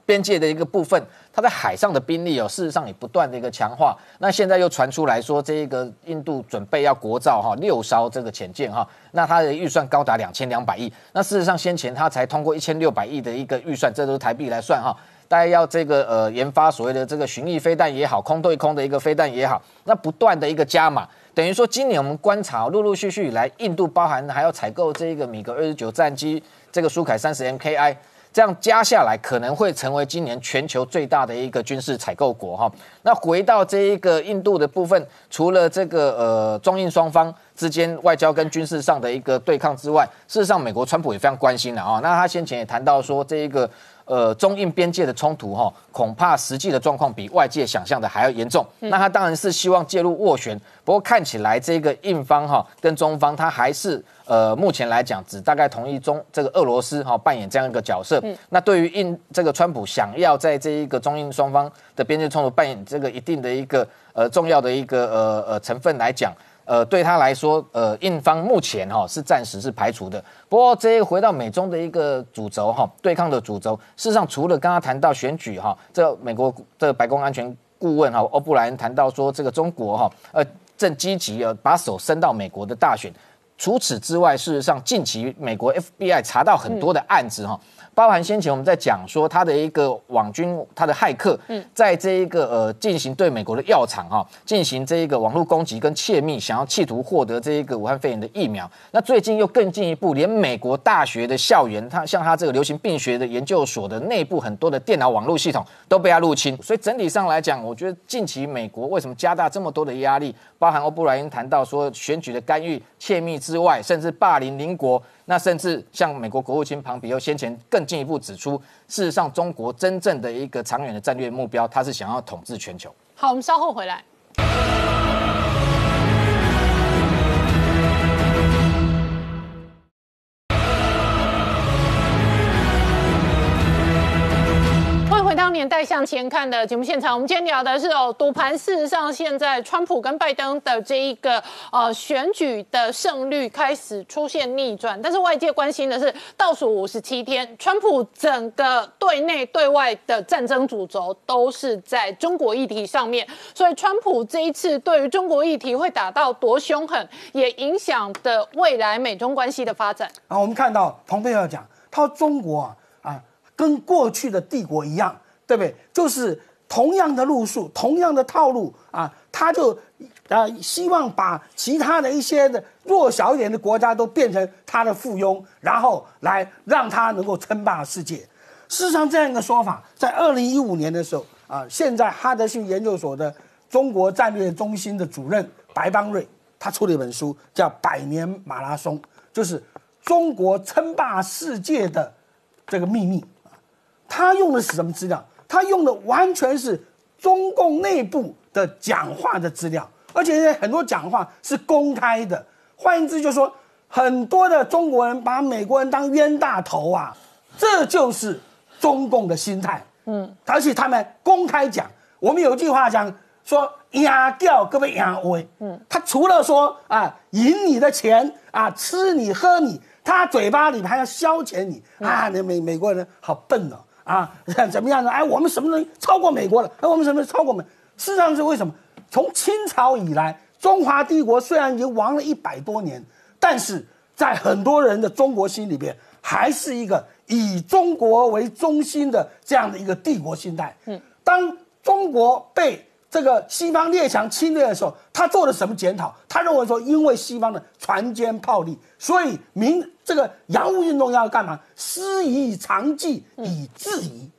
边界的一个部分。它在海上的兵力哦，事实上也不断的一个强化。那现在又传出来说，这一个印度准备要国造哈六艘这个潜舰哈，那它的预算高达两千两百亿。那事实上先前它才通过一千六百亿的一个预算，这都是台币来算哈。大家要这个呃研发所谓的这个巡弋飞弹也好，空对空的一个飞弹也好，那不断的一个加码，等于说今年我们观察陆陆续续以来，印度包含还要采购这一个米格二十九战机，这个苏凯三十 MKI。这样加下来，可能会成为今年全球最大的一个军事采购国哈。那回到这一个印度的部分，除了这个呃中印双方之间外交跟军事上的一个对抗之外，事实上美国川普也非常关心的啊。那他先前也谈到说这一个。呃，中印边界的冲突哈，恐怕实际的状况比外界想象的还要严重。那他当然是希望介入斡旋，不过看起来这个印方哈跟中方，他还是呃目前来讲只大概同意中这个俄罗斯哈扮演这样一个角色。那对于印这个川普想要在这一个中印双方的边界冲突扮演这个一定的一个呃重要的一个呃呃成分来讲。呃，对他来说，呃，印方目前哈是暂时是排除的。不过，这回到美中的一个主轴哈，对抗的主轴，事实上除了刚刚谈到选举哈，这美国的白宫安全顾问哈欧布莱恩谈到说，这个中国哈呃正积极呃把手伸到美国的大选。除此之外，事实上近期美国 FBI 查到很多的案子哈。包含先前我们在讲说，他的一个网军，他的骇客，在这一个呃进行对美国的药厂哈进行这一个网络攻击跟窃密，想要企图获得这一个武汉肺炎的疫苗。那最近又更进一步，连美国大学的校园，他像他这个流行病学的研究所的内部很多的电脑网络系统都被他入侵。所以整体上来讲，我觉得近期美国为什么加大这么多的压力？包含欧布莱恩谈到说选举的干预、窃密之外，甚至霸凌邻国。那甚至像美国国务卿庞比欧先前更进一步指出，事实上中国真正的一个长远的战略目标，他是想要统治全球。好，我们稍后回来。年代向前看的节目现场，我们今天聊的是哦，赌盘事实上现在川普跟拜登的这一个呃选举的胜率开始出现逆转，但是外界关心的是倒数五十七天，川普整个对内对外的战争主轴都是在中国议题上面，所以川普这一次对于中国议题会打到多凶狠，也影响的未来美中关系的发展。啊，我们看到蓬佩奥讲，他说中国啊啊，跟过去的帝国一样，对不对？就是同样的路数，同样的套路啊，他就啊希望把其他的一些的弱小一点的国家都变成他的附庸，然后来让他能够称霸世界。事实上，这样一个说法，在二零一五年的时候啊，现在哈德逊研究所的中国战略中心的主任白邦瑞，他出了一本书，叫《百年马拉松》，就是中国称霸世界的这个秘密。他用的是什么资料？他用的完全是中共内部的讲话的资料，而且很多讲话是公开的。换言之，就是说很多的中国人把美国人当冤大头啊，这就是中共的心态。嗯，而且他们公开讲，我们有一句话讲说“压掉各位压威”。嗯，他除了说啊赢你的钱啊吃你喝你，他嘴巴里还要消遣你啊。那美美国人好笨哦啊，*laughs* 怎么样呢？哎，我们什么东西超过美国了？哎，我们什么超过美？事实上是为什么？从清朝以来，中华帝国虽然已经亡了一百多年，但是在很多人的中国心里边，还是一个以中国为中心的这样的一个帝国心态。嗯，当中国被这个西方列强侵略的时候，他做了什么检讨？他认为说，因为西方的船坚炮利，所以民这个洋务运动要干嘛？师夷长技以制夷。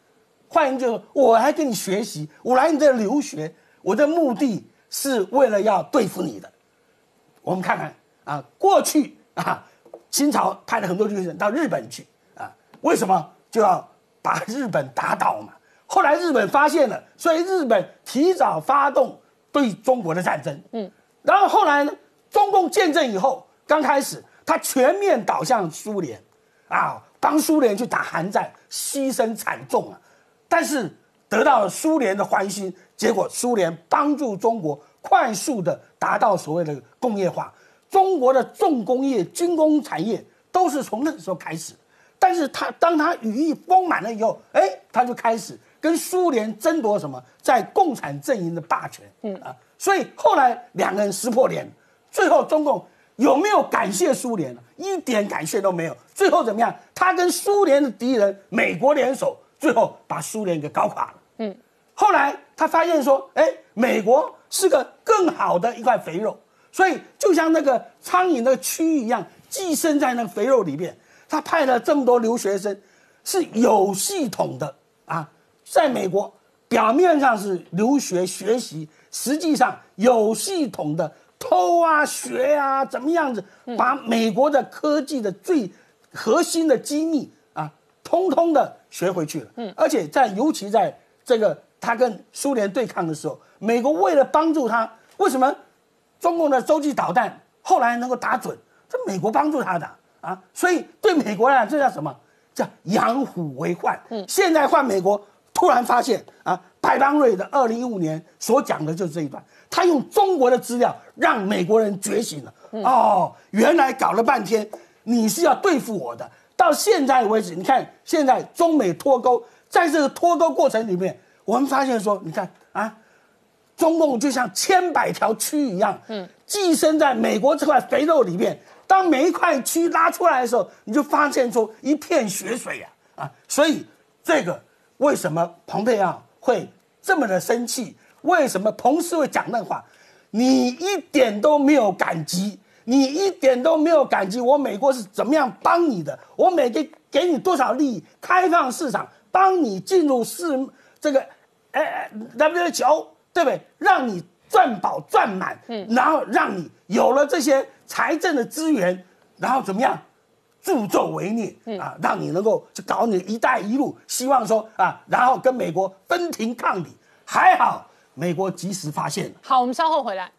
换言之，我来跟你学习，我来你这留学，我的目的是为了要对付你的。我们看看啊，过去啊，清朝派了很多留学生到日本去啊，为什么就要把日本打倒嘛？后来日本发现了，所以日本提早发动对中国的战争。嗯，然后后来呢，中共建政以后，刚开始他全面倒向苏联，啊，帮苏联去打韩战，牺牲惨重啊。但是得到了苏联的欢心，结果苏联帮助中国快速的达到所谓的工业化，中国的重工业、军工产业都是从那个时候开始。但是他当他羽翼丰满了以后，哎，他就开始跟苏联争夺什么，在共产阵营的霸权。嗯啊，所以后来两个人撕破脸，最后中共有没有感谢苏联呢？一点感谢都没有。最后怎么样？他跟苏联的敌人美国联手。最后把苏联给搞垮了。嗯，后来他发现说，哎，美国是个更好的一块肥肉，所以就像那个苍蝇的蛆一样，寄生在那个肥肉里面。他派了这么多留学生，是有系统的啊，在美国表面上是留学学习，实际上有系统的偷啊学啊，怎么样子把美国的科技的最核心的机密啊，通通的。学回去了，嗯，而且在尤其在这个他跟苏联对抗的时候，美国为了帮助他，为什么中共的洲际导弹后来能够打准？这美国帮助他的啊，所以对美国来讲，这叫什么？叫养虎为患。嗯，现在换美国，突然发现啊，白邦瑞的二零一五年所讲的就是这一段，他用中国的资料让美国人觉醒了。哦，原来搞了半天，你是要对付我的。到现在为止，你看现在中美脱钩，在这个脱钩过程里面，我们发现说，你看啊，中共就像千百条蛆一样，嗯，寄生在美国这块肥肉里面。当每一块蛆拉出来的时候，你就发现出一片血水呀，啊，所以这个为什么蓬佩奥会这么的生气？为什么彭斯会讲那话？你一点都没有感激。你一点都没有感激我，美国是怎么样帮你的？我每给给你多少利益？开放市场，帮你进入市这个，哎，WHO 对不对？让你赚饱赚满，嗯，然后让你有了这些财政的资源，然后怎么样助纣为虐啊？让你能够去搞你一带一路，希望说啊，然后跟美国分庭抗礼。还好美国及时发现。好，我们稍后回来。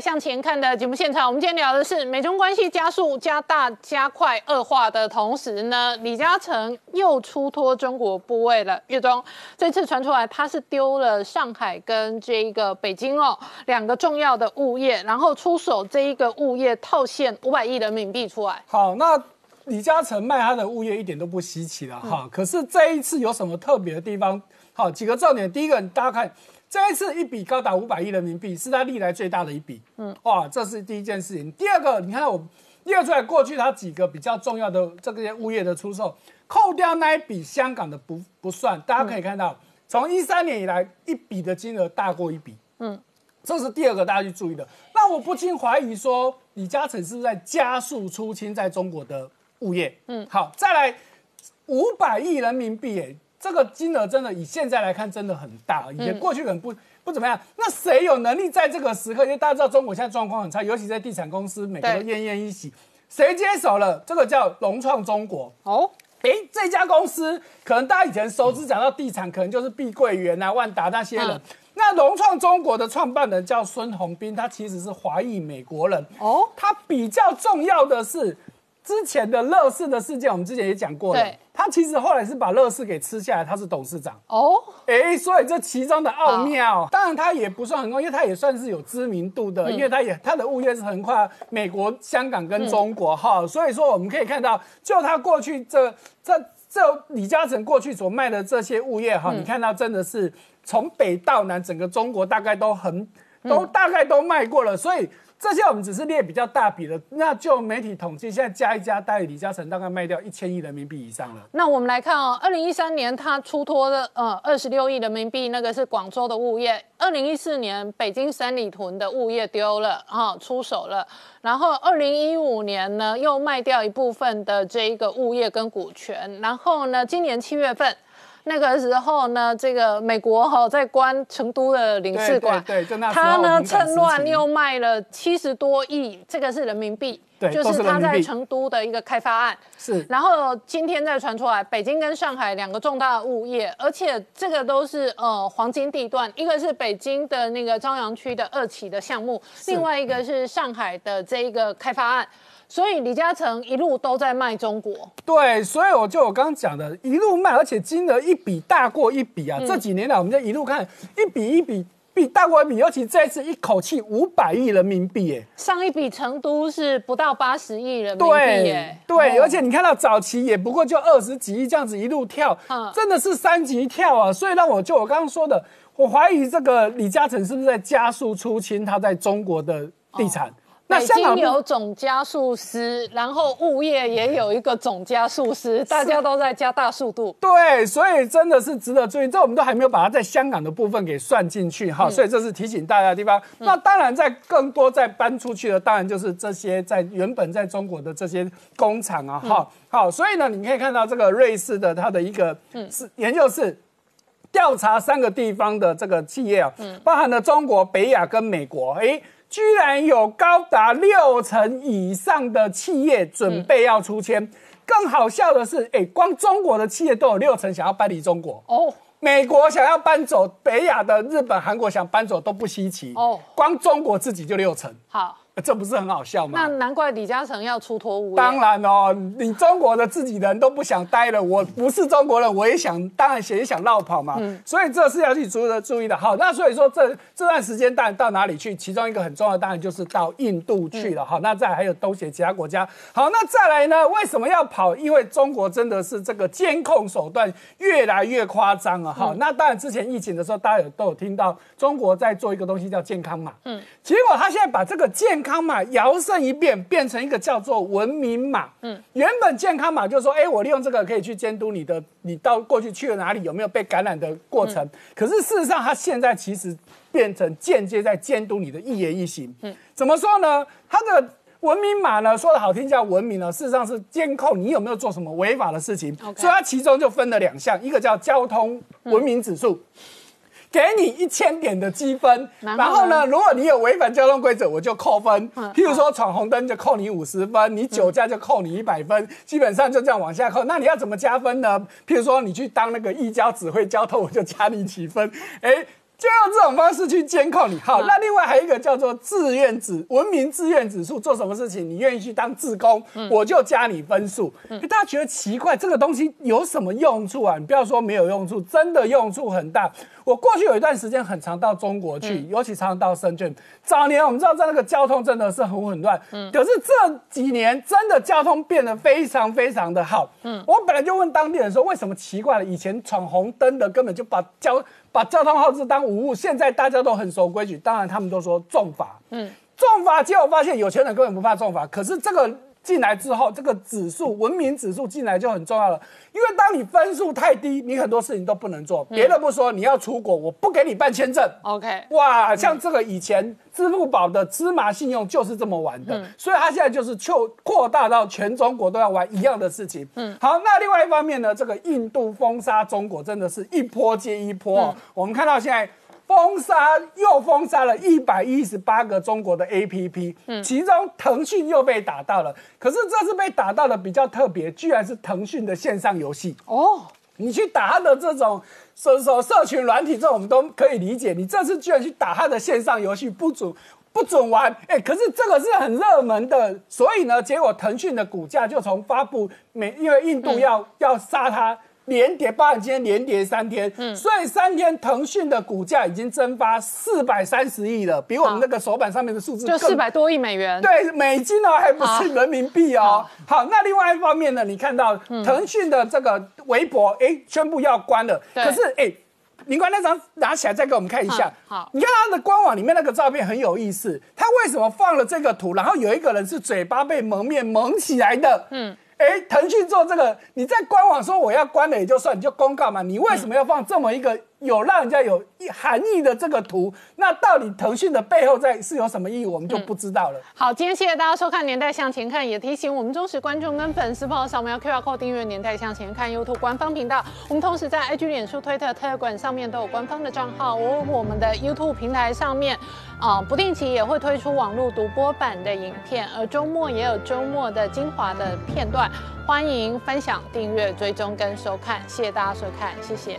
代向前看的节目现场，我们今天聊的是美中关系加速、加大、加快恶化的同时呢，李嘉诚又出脱中国部位了。月中这次传出来，他是丢了上海跟这一个北京哦两个重要的物业，然后出手这一个物业套现五百亿人民币出来。好，那李嘉诚卖他的物业一点都不稀奇了哈。可是这一次有什么特别的地方？好，几个重点。第一个，大家看。这一次一笔高达五百亿人民币，是他历来最大的一笔。嗯，哇，这是第一件事情。第二个，你看我列出来过去他几个比较重要的这些物业的出售，扣掉那一笔香港的不不算，大家可以看到，从一三年以来一笔的金额大过一笔。嗯，这是第二个大家去注意的。那我不禁怀疑说，李嘉诚是不是在加速出清在中国的物业？嗯，好，再来五百亿人民币，哎。这个金额真的以现在来看真的很大，以前过去可能不不怎么样。那谁有能力在这个时刻？因为大家知道中国现在状况很差，尤其在地产公司，每个都奄奄一息。谁接手了？这个叫融创中国。哦，哎，这家公司可能大家以前熟知，讲到地产，可能就是碧桂园啊、万达那些人。那融创中国的创办人叫孙宏斌，他其实是华裔美国人。哦，他比较重要的是。之前的乐视的事件，我们之前也讲过了。他其实后来是把乐视给吃下来，他是董事长。哦，哎，所以这其中的奥妙，当然他也不算很高，因为他也算是有知名度的，因为他也他的物业是横跨美国、香港跟中国哈。所以说我们可以看到，就他过去这这这李嘉诚过去所卖的这些物业哈，你看到真的是从北到南，整个中国大概都很都大概都卖过了，所以。这些我们只是列比较大笔的，那就媒体统计，现在加一加，大概李嘉诚大概卖掉一千亿人民币以上了。那我们来看哦，二零一三年他出脱的呃二十六亿人民币，那个是广州的物业；二零一四年北京三里屯的物业丢了啊，出手了。然后二零一五年呢，又卖掉一部分的这一个物业跟股权。然后呢，今年七月份。那个时候呢，这个美国哈在关成都的领事馆，对，就那他呢趁乱又卖了七十多亿，这个是人民币，对，就是他在成都的一个开发案。是，然后今天再传出来，北京跟上海两个重大物业，而且这个都是呃黄金地段，一个是北京的那个朝阳区的二期的项目，另外一个是上海的这一个开发案。所以李嘉诚一路都在卖中国，对，所以我就我刚刚讲的，一路卖，而且金额一笔大过一笔啊。这几年来，我们就一路看一笔一笔比大过一笔，尤其这一次一口气五百亿人民币，哎，上一笔成都是不到八十亿人民币，对，对，而且你看到早期也不过就二十几亿这样子一路跳，真的是三级跳啊。所以让我就我刚刚说的，我怀疑这个李嘉诚是不是在加速出清他在中国的地产。北京有总加速师，然后物业也有一个总加速师，大家都在加大速度。对，所以真的是值得注意。这我们都还没有把它在香港的部分给算进去哈，所以这是提醒大家的地方。那当然，在更多在搬出去的，当然就是这些在原本在中国的这些工厂啊，哈，好，所以呢，你可以看到这个瑞士的它的一个是研究是调查三个地方的这个企业啊，包含了中国、北亚跟美国，哎。居然有高达六成以上的企业准备要出签，更好笑的是，哎，光中国的企业都有六成想要搬离中国哦。美国想要搬走，北亚的日本、韩国想搬走都不稀奇哦。光中国自己就六成。好。这不是很好笑吗？那难怪李嘉诚要出脱物。当然哦，你中国的自己人都不想待了，我不是中国人，我也想，当然也想绕跑嘛。嗯，所以这是要去注的注意的。好，那所以说这这段时间当然到哪里去？其中一个很重要的当然就是到印度去了。好，那再还有东协其他国家。好，那再来呢？为什么要跑？因为中国真的是这个监控手段越来越夸张了。哈，那当然之前疫情的时候，大家有都有听到中国在做一个东西叫健康码。嗯，结果他现在把这个健康康码摇身一变，变成一个叫做文明码。嗯，原本健康码就是说，哎，我利用这个可以去监督你的，你到过去去了哪里，有没有被感染的过程。可是事实上，它现在其实变成间接在监督你的一言一行。嗯，怎么说呢？它的文明码呢，说的好听叫文明呢，事实上是监控你有没有做什么违法的事情。所以它其中就分了两项，一个叫交通文明指数。给你一千点的积分，然后呢，如果你有违反交通规则，我就扣分。譬如说闯红灯就扣你五十分，你酒驾就扣你一百分，基本上就这样往下扣。那你要怎么加分呢？譬如说你去当那个一交指挥交通，我就加你几分。哎。就用这种方式去监控你。好，那另外还有一个叫做志愿指文明志愿指数，做什么事情你愿意去当志工，我就加你分数。大家觉得奇怪，这个东西有什么用处啊？你不要说没有用处，真的用处很大。我过去有一段时间很常到中国去，尤其常常到深圳。早年我们知道在那个交通真的是很混乱，嗯，可是这几年真的交通变得非常非常的好。嗯，我本来就问当地人说，为什么奇怪了？以前闯红灯的根本就把交把交通号志当无物，现在大家都很守规矩。当然他们都说重罚，嗯，重罚，结果发现有钱人根本不怕重罚，可是这个。进来之后，这个指数文明指数进来就很重要了，因为当你分数太低，你很多事情都不能做。别的不说，你要出国，我不给你办签证。OK，哇，像这个以前支付宝的芝麻信用就是这么玩的，所以它现在就是扩扩大到全中国都要玩一样的事情。嗯，好，那另外一方面呢，这个印度封杀中国真的是一波接一波。我们看到现在。封杀又封杀了一百一十八个中国的 APP，嗯，其中腾讯又被打到了。可是这次被打到的比较特别，居然是腾讯的线上游戏哦。你去打他的这种社社社群软体，这我们都可以理解。你这次居然去打他的线上游戏，不准不准玩。哎，可是这个是很热门的，所以呢，结果腾讯的股价就从发布美，因为印度要要杀他。连跌，包含今天连跌三天，嗯，所以三天腾讯的股价已经蒸发四百三十亿了，比我们那个手板上面的数字就四百多亿美元，对，美金哦，还不是人民币哦。好，那另外一方面呢，你看到腾讯的这个微博，哎，宣布要关了，可是哎，林官那张拿起来再给我们看一下，好，你看它的官网里面那个照片很有意思，他为什么放了这个图？然后有一个人是嘴巴被蒙面蒙起来的，嗯。哎，腾讯做这个，你在官网说我要关了也就算，你就公告嘛，你为什么要放这么一个？有让人家有含义的这个图，那到底腾讯的背后在是有什么意义，我们就不知道了。好，今天谢谢大家收看《年代向前看》，也提醒我们忠实观众跟粉丝朋友扫描 QR Code 订阅《年代向前看》YouTube 官方频道。我们同时在 IG、脸书、推特、特管上面都有官方的账号。我我们的 YouTube 平台上面啊，不定期也会推出网络独播版的影片，而周末也有周末的精华的片段。欢迎分享、订阅、追踪跟收看，谢谢大家收看，谢谢。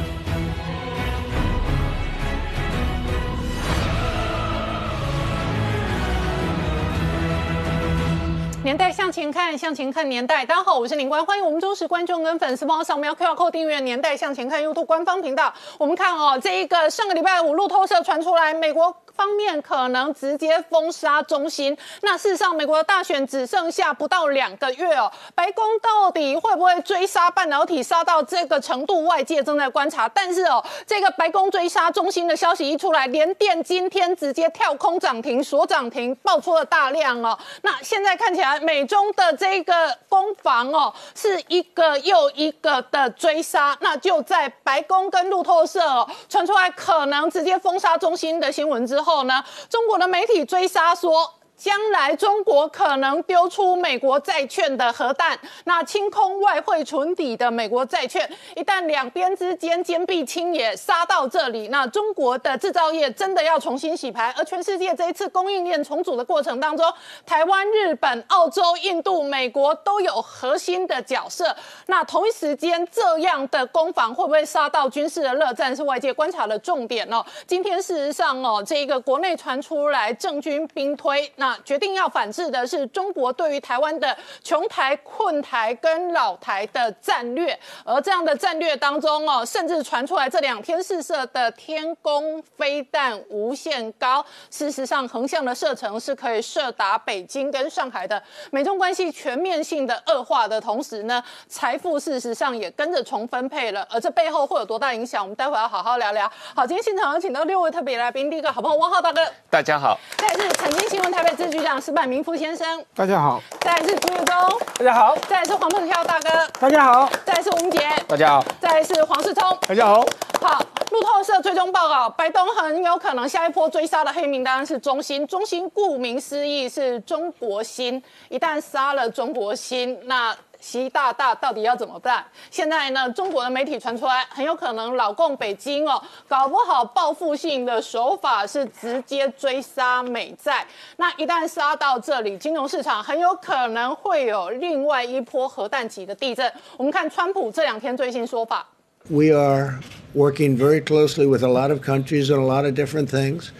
年代向前看，向前看年代。大家好，我是林官，欢迎我们忠实观众跟粉丝帮我扫描 QR 码订阅《年代向前看》YouTube 官方频道。我们看哦，这一个上个礼拜五路透社传出来，美国。方面可能直接封杀中心。那事实上，美国的大选只剩下不到两个月哦。白宫到底会不会追杀半导体，杀到这个程度？外界正在观察。但是哦，这个白宫追杀中心的消息一出来，连电今天直接跳空涨停，锁涨停，爆出了大量哦。那现在看起来，美中的这个攻防哦，是一个又一个的追杀。那就在白宫跟路透社传出来可能直接封杀中心的新闻之后。后呢？中国的媒体追杀说。将来中国可能丢出美国债券的核弹，那清空外汇存底的美国债券，一旦两边之间坚壁清野，杀到这里，那中国的制造业真的要重新洗牌。而全世界这一次供应链重组的过程当中，台湾、日本、澳洲、印度、美国都有核心的角色。那同一时间，这样的攻防会不会杀到军事的热战，是外界观察的重点哦。今天事实上哦，这个国内传出来政军兵推那。决定要反制的是中国对于台湾的穷台、困台跟老台的战略，而这样的战略当中哦，甚至传出来这两天试射的天宫飞弹无限高，事实上横向的射程是可以射达北京跟上海的。美中关系全面性的恶化的同时呢，财富事实上也跟着重分配了，而这背后会有多大影响？我们待会要好好聊聊。好，今天现场有请到六位特别来宾，第一个好朋友汪浩大哥，大家好；再是曾经新闻台北。是局长石柏明夫先生，大家好，再来是朱月忠，大家好，再来是黄梦跳大哥，大家好，再来是吴杰，大家好，再来是黄世聪。大家好。好，路透社最终报告，白东很有可能下一波追杀的黑名单是中兴。中兴顾名思义是中国芯，一旦杀了中国芯，那习大大到底要怎么办？现在呢，中国的媒体传出来，很有可能老共北京哦，搞不好报复性的手法是直接追杀美债。那一旦杀到这里，金融市场很有可能会有另外一波核弹级的地震。我们看川普这两天最新说法。We are working very closely with a lot of countries on a lot of different things.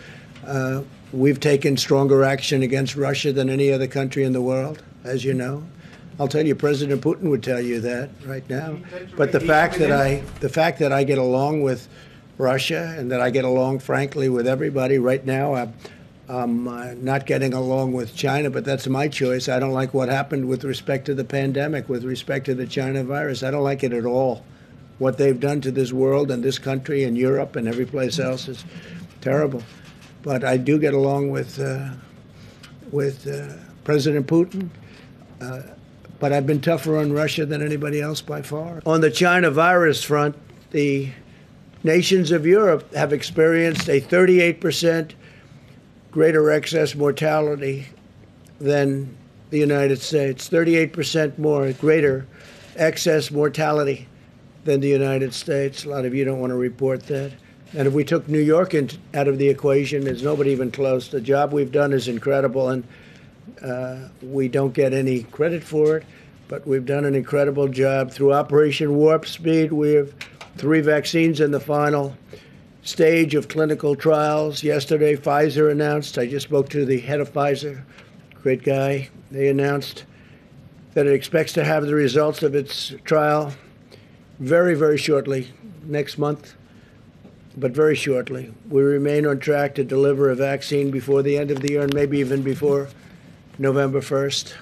Uh, we've taken stronger action against Russia than any other country in the world, as you know. I'll tell you, President Putin would tell you that right now. But the fact that I, the fact that I get along with Russia and that I get along, frankly, with everybody right now, I'm, I'm uh, not getting along with China, but that's my choice. I don't like what happened with respect to the pandemic, with respect to the China virus. I don't like it at all what they've done to this world and this country and Europe and every place else is terrible. But I do get along with uh, with uh, President Putin. Uh, but I've been tougher on Russia than anybody else by far. On the China virus front, the nations of Europe have experienced a 38% greater excess mortality than the United States. 38% more greater excess mortality than the United States. A lot of you don't want to report that. And if we took New York in, out of the equation, there's nobody even close. The job we've done is incredible, and uh, we don't get any credit for it. But we've done an incredible job through Operation Warp Speed. We have three vaccines in the final stage of clinical trials. Yesterday, Pfizer announced. I just spoke to the head of Pfizer, great guy. They announced that it expects to have the results of its trial very, very shortly, next month, but very shortly. We remain on track to deliver a vaccine before the end of the year and maybe even before November 1st.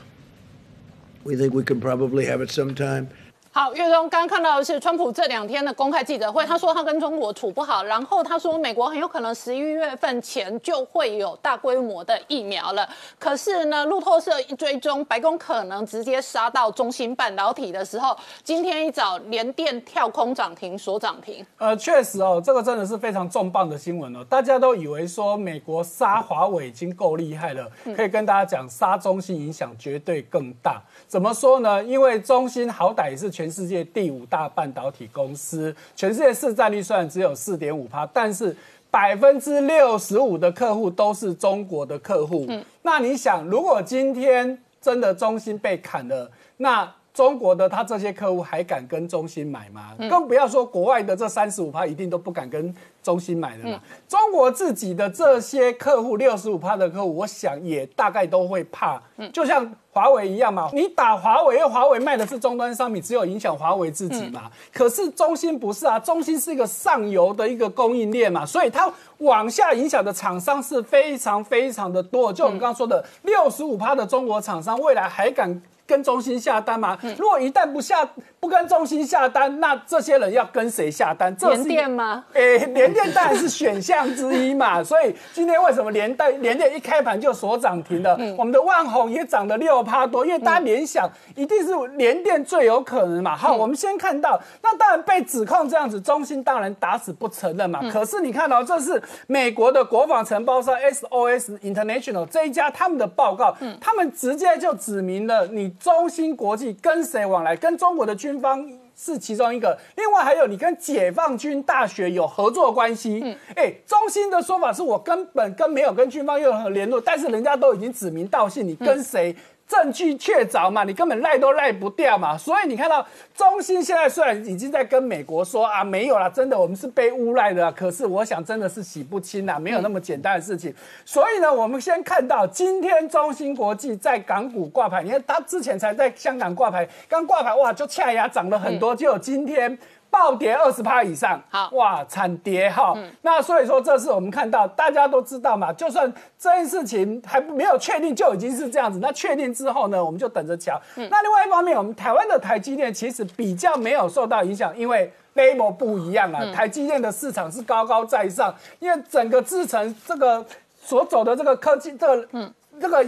We think we can probably have it sometime. 好，岳东刚刚看到的是川普这两天的公开记者会，他说他跟中国处不好，然后他说美国很有可能十一月份前就会有大规模的疫苗了。可是呢，路透社一追踪，白宫可能直接杀到中芯半导体的时候，今天一早连电跳空涨停，所涨停。呃，确实哦，这个真的是非常重磅的新闻哦。大家都以为说美国杀华为已经够厉害了，可以跟大家讲，杀中芯影响绝对更大。怎么说呢？因为中芯好歹也是全世界第五大半导体公司，全世界市占率虽然只有四点五趴，但是百分之六十五的客户都是中国的客户。那你想，如果今天真的中芯被砍了，那中国的他这些客户还敢跟中芯买吗？更不要说国外的这三十五趴一定都不敢跟中芯买的啦。中国自己的这些客户六十五趴的客户，我想也大概都会怕，就像华为一样嘛。你打华为，因为华为卖的是终端商品，只有影响华为自己嘛。可是中兴不是啊，中兴是一个上游的一个供应链嘛，所以它往下影响的厂商是非常非常的多。就我们刚刚说的，六十五趴的中国厂商未来还敢？跟中心下单吗？如果一旦不下不跟中心下单，那这些人要跟谁下单？这联电吗？诶，联电当然是选项之一嘛。*laughs* 所以今天为什么联电联电一开盘就锁涨停了？我们的万宏也涨了六趴多，因为大家联想一定是联电最有可能嘛。好，我们先看到，那当然被指控这样子，中心当然打死不承认嘛。可是你看到这是美国的国防承包商 SOS International 这一家他们的报告，他们直接就指明了你。中芯国际跟谁往来？跟中国的军方是其中一个，另外还有你跟解放军大学有合作关系。嗯，哎，中芯的说法是我根本跟没有跟军方有任何联络，但是人家都已经指名道姓，你跟谁？证据确凿嘛，你根本赖都赖不掉嘛，所以你看到中芯现在虽然已经在跟美国说啊没有啦，真的我们是被诬赖的，可是我想真的是洗不清啦，没有那么简单的事情。所以呢，我们先看到今天中芯国际在港股挂牌，你看它之前才在香港挂牌，刚挂牌哇就恰牙涨了很多，就有今天。暴跌二十趴以上，好哇，惨跌哈。那所以说，这次我们看到，大家都知道嘛。就算这件事情还没有确定，就已经是这样子。那确定之后呢，我们就等着瞧。那另外一方面，我们台湾的台积电其实比较没有受到影响，因为 level 不一样啊。台积电的市场是高高在上，因为整个制程这个所走的这个科技这个嗯。这个。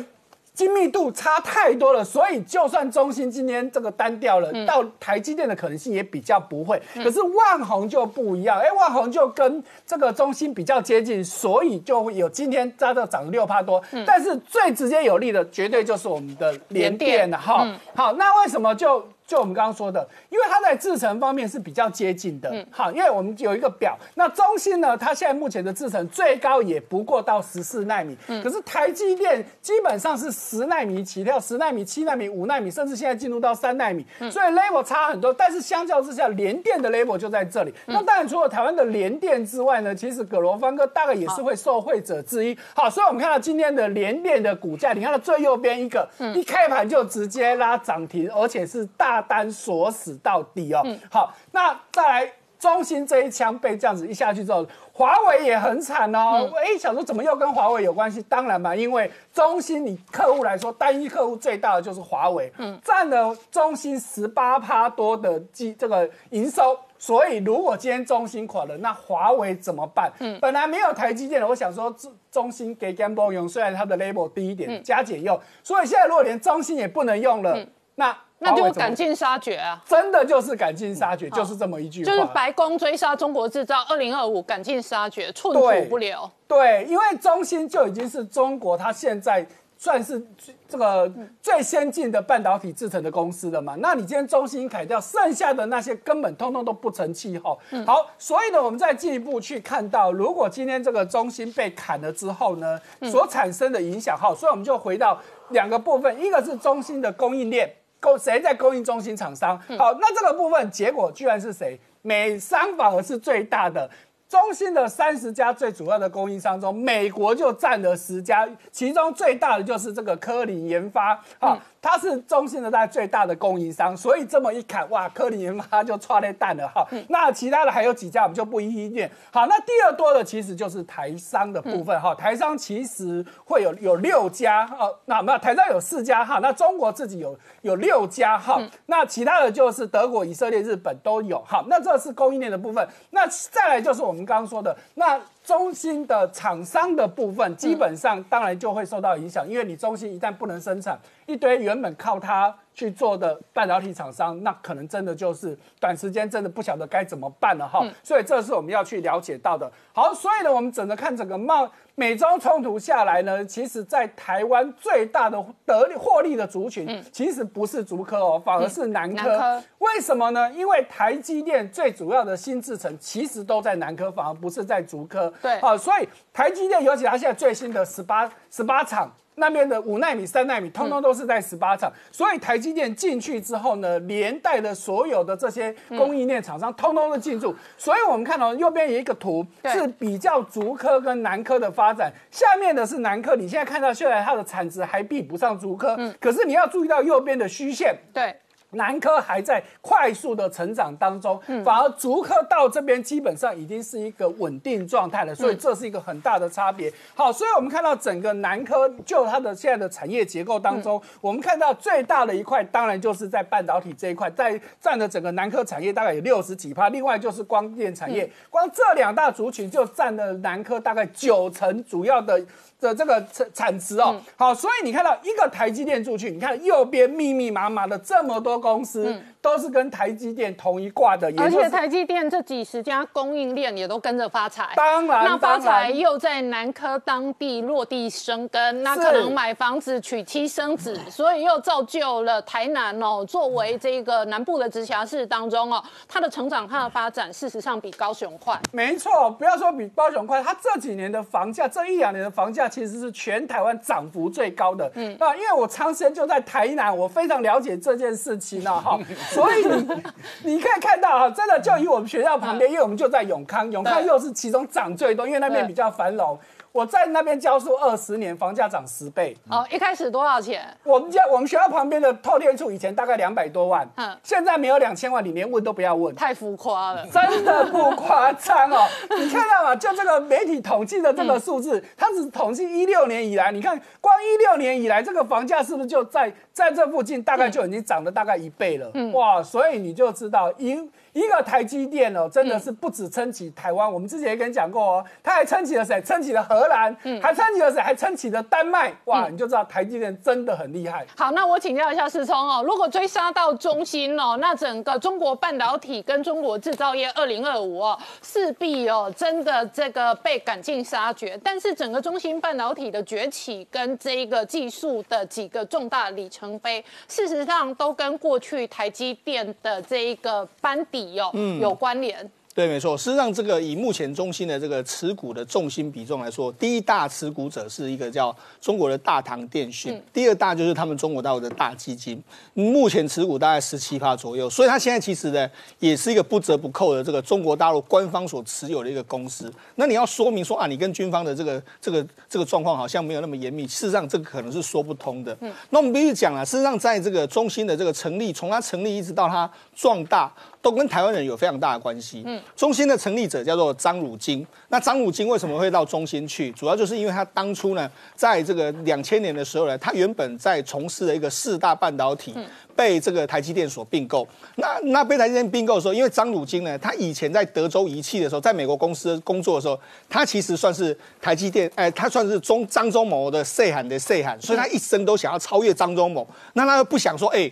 精密度差太多了，所以就算中芯今天这个单调了，到台积电的可能性也比较不会。可是万宏就不一样，哎，万宏就跟这个中芯比较接近，所以就会有今天扎到涨六帕多。但是最直接有利的，绝对就是我们的联电了哈。好，那为什么就？就我们刚刚说的，因为它在制程方面是比较接近的，好，因为我们有一个表，那中芯呢，它现在目前的制程最高也不过到十四纳米，可是台积电基本上是十纳米起跳，十纳米、七纳米、五纳米，甚至现在进入到三纳米，所以 level 差很多。但是相较之下，联电的 level 就在这里。那当然除了台湾的联电之外呢，其实葛罗方哥大概也是会受惠者之一。好，所以我们看到今天的联电的股价，你看到最右边一个，一开盘就直接拉涨停，而且是大。单锁死到底哦，好，那再来中兴这一枪被这样子一下去之后，华为也很惨哦。哎，想说怎么又跟华为有关系？当然嘛，因为中兴你客户来说，单一客户最大的就是华为，嗯，占了中兴十八趴多的基这个营收。所以如果今天中兴垮了，那华为怎么办？嗯，本来没有台积电的，我想说中中兴给 Gamble 用，虽然它的 label 低一点，加减用。所以现在如果连中兴也不能用了，那。那就赶尽杀绝啊！真的就是赶尽杀绝，就是这么一句话。就是白宫追杀中国制造，二零二五赶尽杀绝，寸土不留。对，因为中芯就已经是中国，它现在算是这个最先进的半导体制成的公司了嘛。那你今天中芯砍掉，剩下的那些根本通通都不成气候。好，所以呢，我们再进一步去看到，如果今天这个中芯被砍了之后呢，所产生的影响。好，所以我们就回到两个部分，一个是中芯的供应链。供谁在供应中心厂商？好，那这个部分结果居然是谁？美商反而是最大的。中心的三十家最主要的供应商中，美国就占了十家，其中最大的就是这个科林研发。好。它是中信的在最大的供应商，所以这么一看，哇，科林研发就差了蛋了哈。那其他的还有几家，我们就不一一念。好，那第二多的其实就是台商的部分哈。台商其实会有有六家哦，那没有台商有四家哈。那中国自己有有六家哈。那其他的就是德国、以色列、日本都有哈。那这是供应链的部分。那再来就是我们刚刚说的那。中心的厂商的部分，基本上当然就会受到影响，因为你中心一旦不能生产，一堆原本靠它去做的半导体厂商，那可能真的就是短时间真的不晓得该怎么办了哈。所以这是我们要去了解到的。好，所以呢，我们整个看整个贸美中冲突下来呢，其实在台湾最大的得利获利的族群，其实不是竹科哦，反而是南科。为什么呢？因为台积电最主要的新制程其实都在南科，反而不是在竹科。对，啊，所以台积电尤其它现在最新的十八十八厂。那边的五纳米、三纳米，通通都是在十八厂，所以台积电进去之后呢，连带的所有的这些供应链厂商，通通都进驻。所以我们看到右边有一个图，是比较竹科跟南科的发展。下面的是南科，你现在看到，虽然它的产值还比不上竹科，可是你要注意到右边的虚线。对。南科还在快速的成长当中，反而竹科到这边基本上已经是一个稳定状态了，所以这是一个很大的差别。好，所以我们看到整个南科就它的现在的产业结构当中，我们看到最大的一块当然就是在半导体这一块，在占了整个南科产业大概有六十几趴，另外就是光电产业，光这两大族群就占了南科大概九成主要的。的这个产产值哦，好，所以你看到一个台积电出去，你看右边密密麻麻的这么多公司。都是跟台积电同一挂的，而且台积电这几十家供应链也都跟着发财。当然，那发财又在南科当地落地生根，那可能买房子娶妻生子，*laughs* 所以又造就了台南哦，作为这个南部的直辖市当中哦，它的成长、它的发展，事实上比高雄快。没错，不要说比高雄快，它这几年的房价，这一两年的房价其实是全台湾涨幅最高的。嗯，啊，因为我长时间就在台南，我非常了解这件事情呢，哈。*laughs* *laughs* 所以你你可以看到啊，真的就以我们学校旁边，因为我们就在永康，永康又是其中涨最多，因为那边比较繁荣。我在那边教书二十年，房价涨十倍。哦，一开始多少钱？我们家我们学校旁边的透天处以前大概两百多万，嗯，现在没有两千万，你连问都不要问。太浮夸了，真的不夸张哦。*laughs* 你看到吗？就这个媒体统计的这个数字，它只统计一六年以来，你看光一六年以来，这个房价是不是就在在这附近大概就已经涨了大概一倍了？嗯，哇，所以你就知道一。一个台积电哦，真的是不止撑起台湾，我们之前也跟你讲过哦，它还撑起了谁？撑起了荷兰，还撑起了谁？还撑起了丹麦。哇，你就知道台积电真的很厉害。好，那我请教一下思聪哦，如果追杀到中芯哦，那整个中国半导体跟中国制造业二零二五哦，势必哦真的这个被赶尽杀绝。但是整个中芯半导体的崛起跟这一个技术的几个重大里程碑，事实上都跟过去台积电的这一个班底。有有关联。对，没错。事实上，这个以目前中心的这个持股的重心比重来说，第一大持股者是一个叫中国的大唐电讯，第二大就是他们中国大陆的大基金，目前持股大概十七趴左右。所以，它现在其实呢，也是一个不折不扣的这个中国大陆官方所持有的一个公司。那你要说明说啊，你跟军方的这个这个这个状况好像没有那么严密，事实上这个可能是说不通的。嗯那我们必须讲啊，事实上在这个中心的这个成立，从它成立一直到它壮大。都跟台湾人有非常大的关系。嗯，中心的成立者叫做张汝京。那张汝京为什么会到中心去？主要就是因为他当初呢，在这个两千年的时候呢，他原本在从事的一个四大半导体，被这个台积电所并购。那那被台积电并购的时候，因为张汝京呢，他以前在德州仪器的时候，在美国公司工作的时候，他其实算是台积电，哎，他算是中张忠谋的 C 喊的 C 喊，所以他一生都想要超越张忠谋。那他又不想说，哎。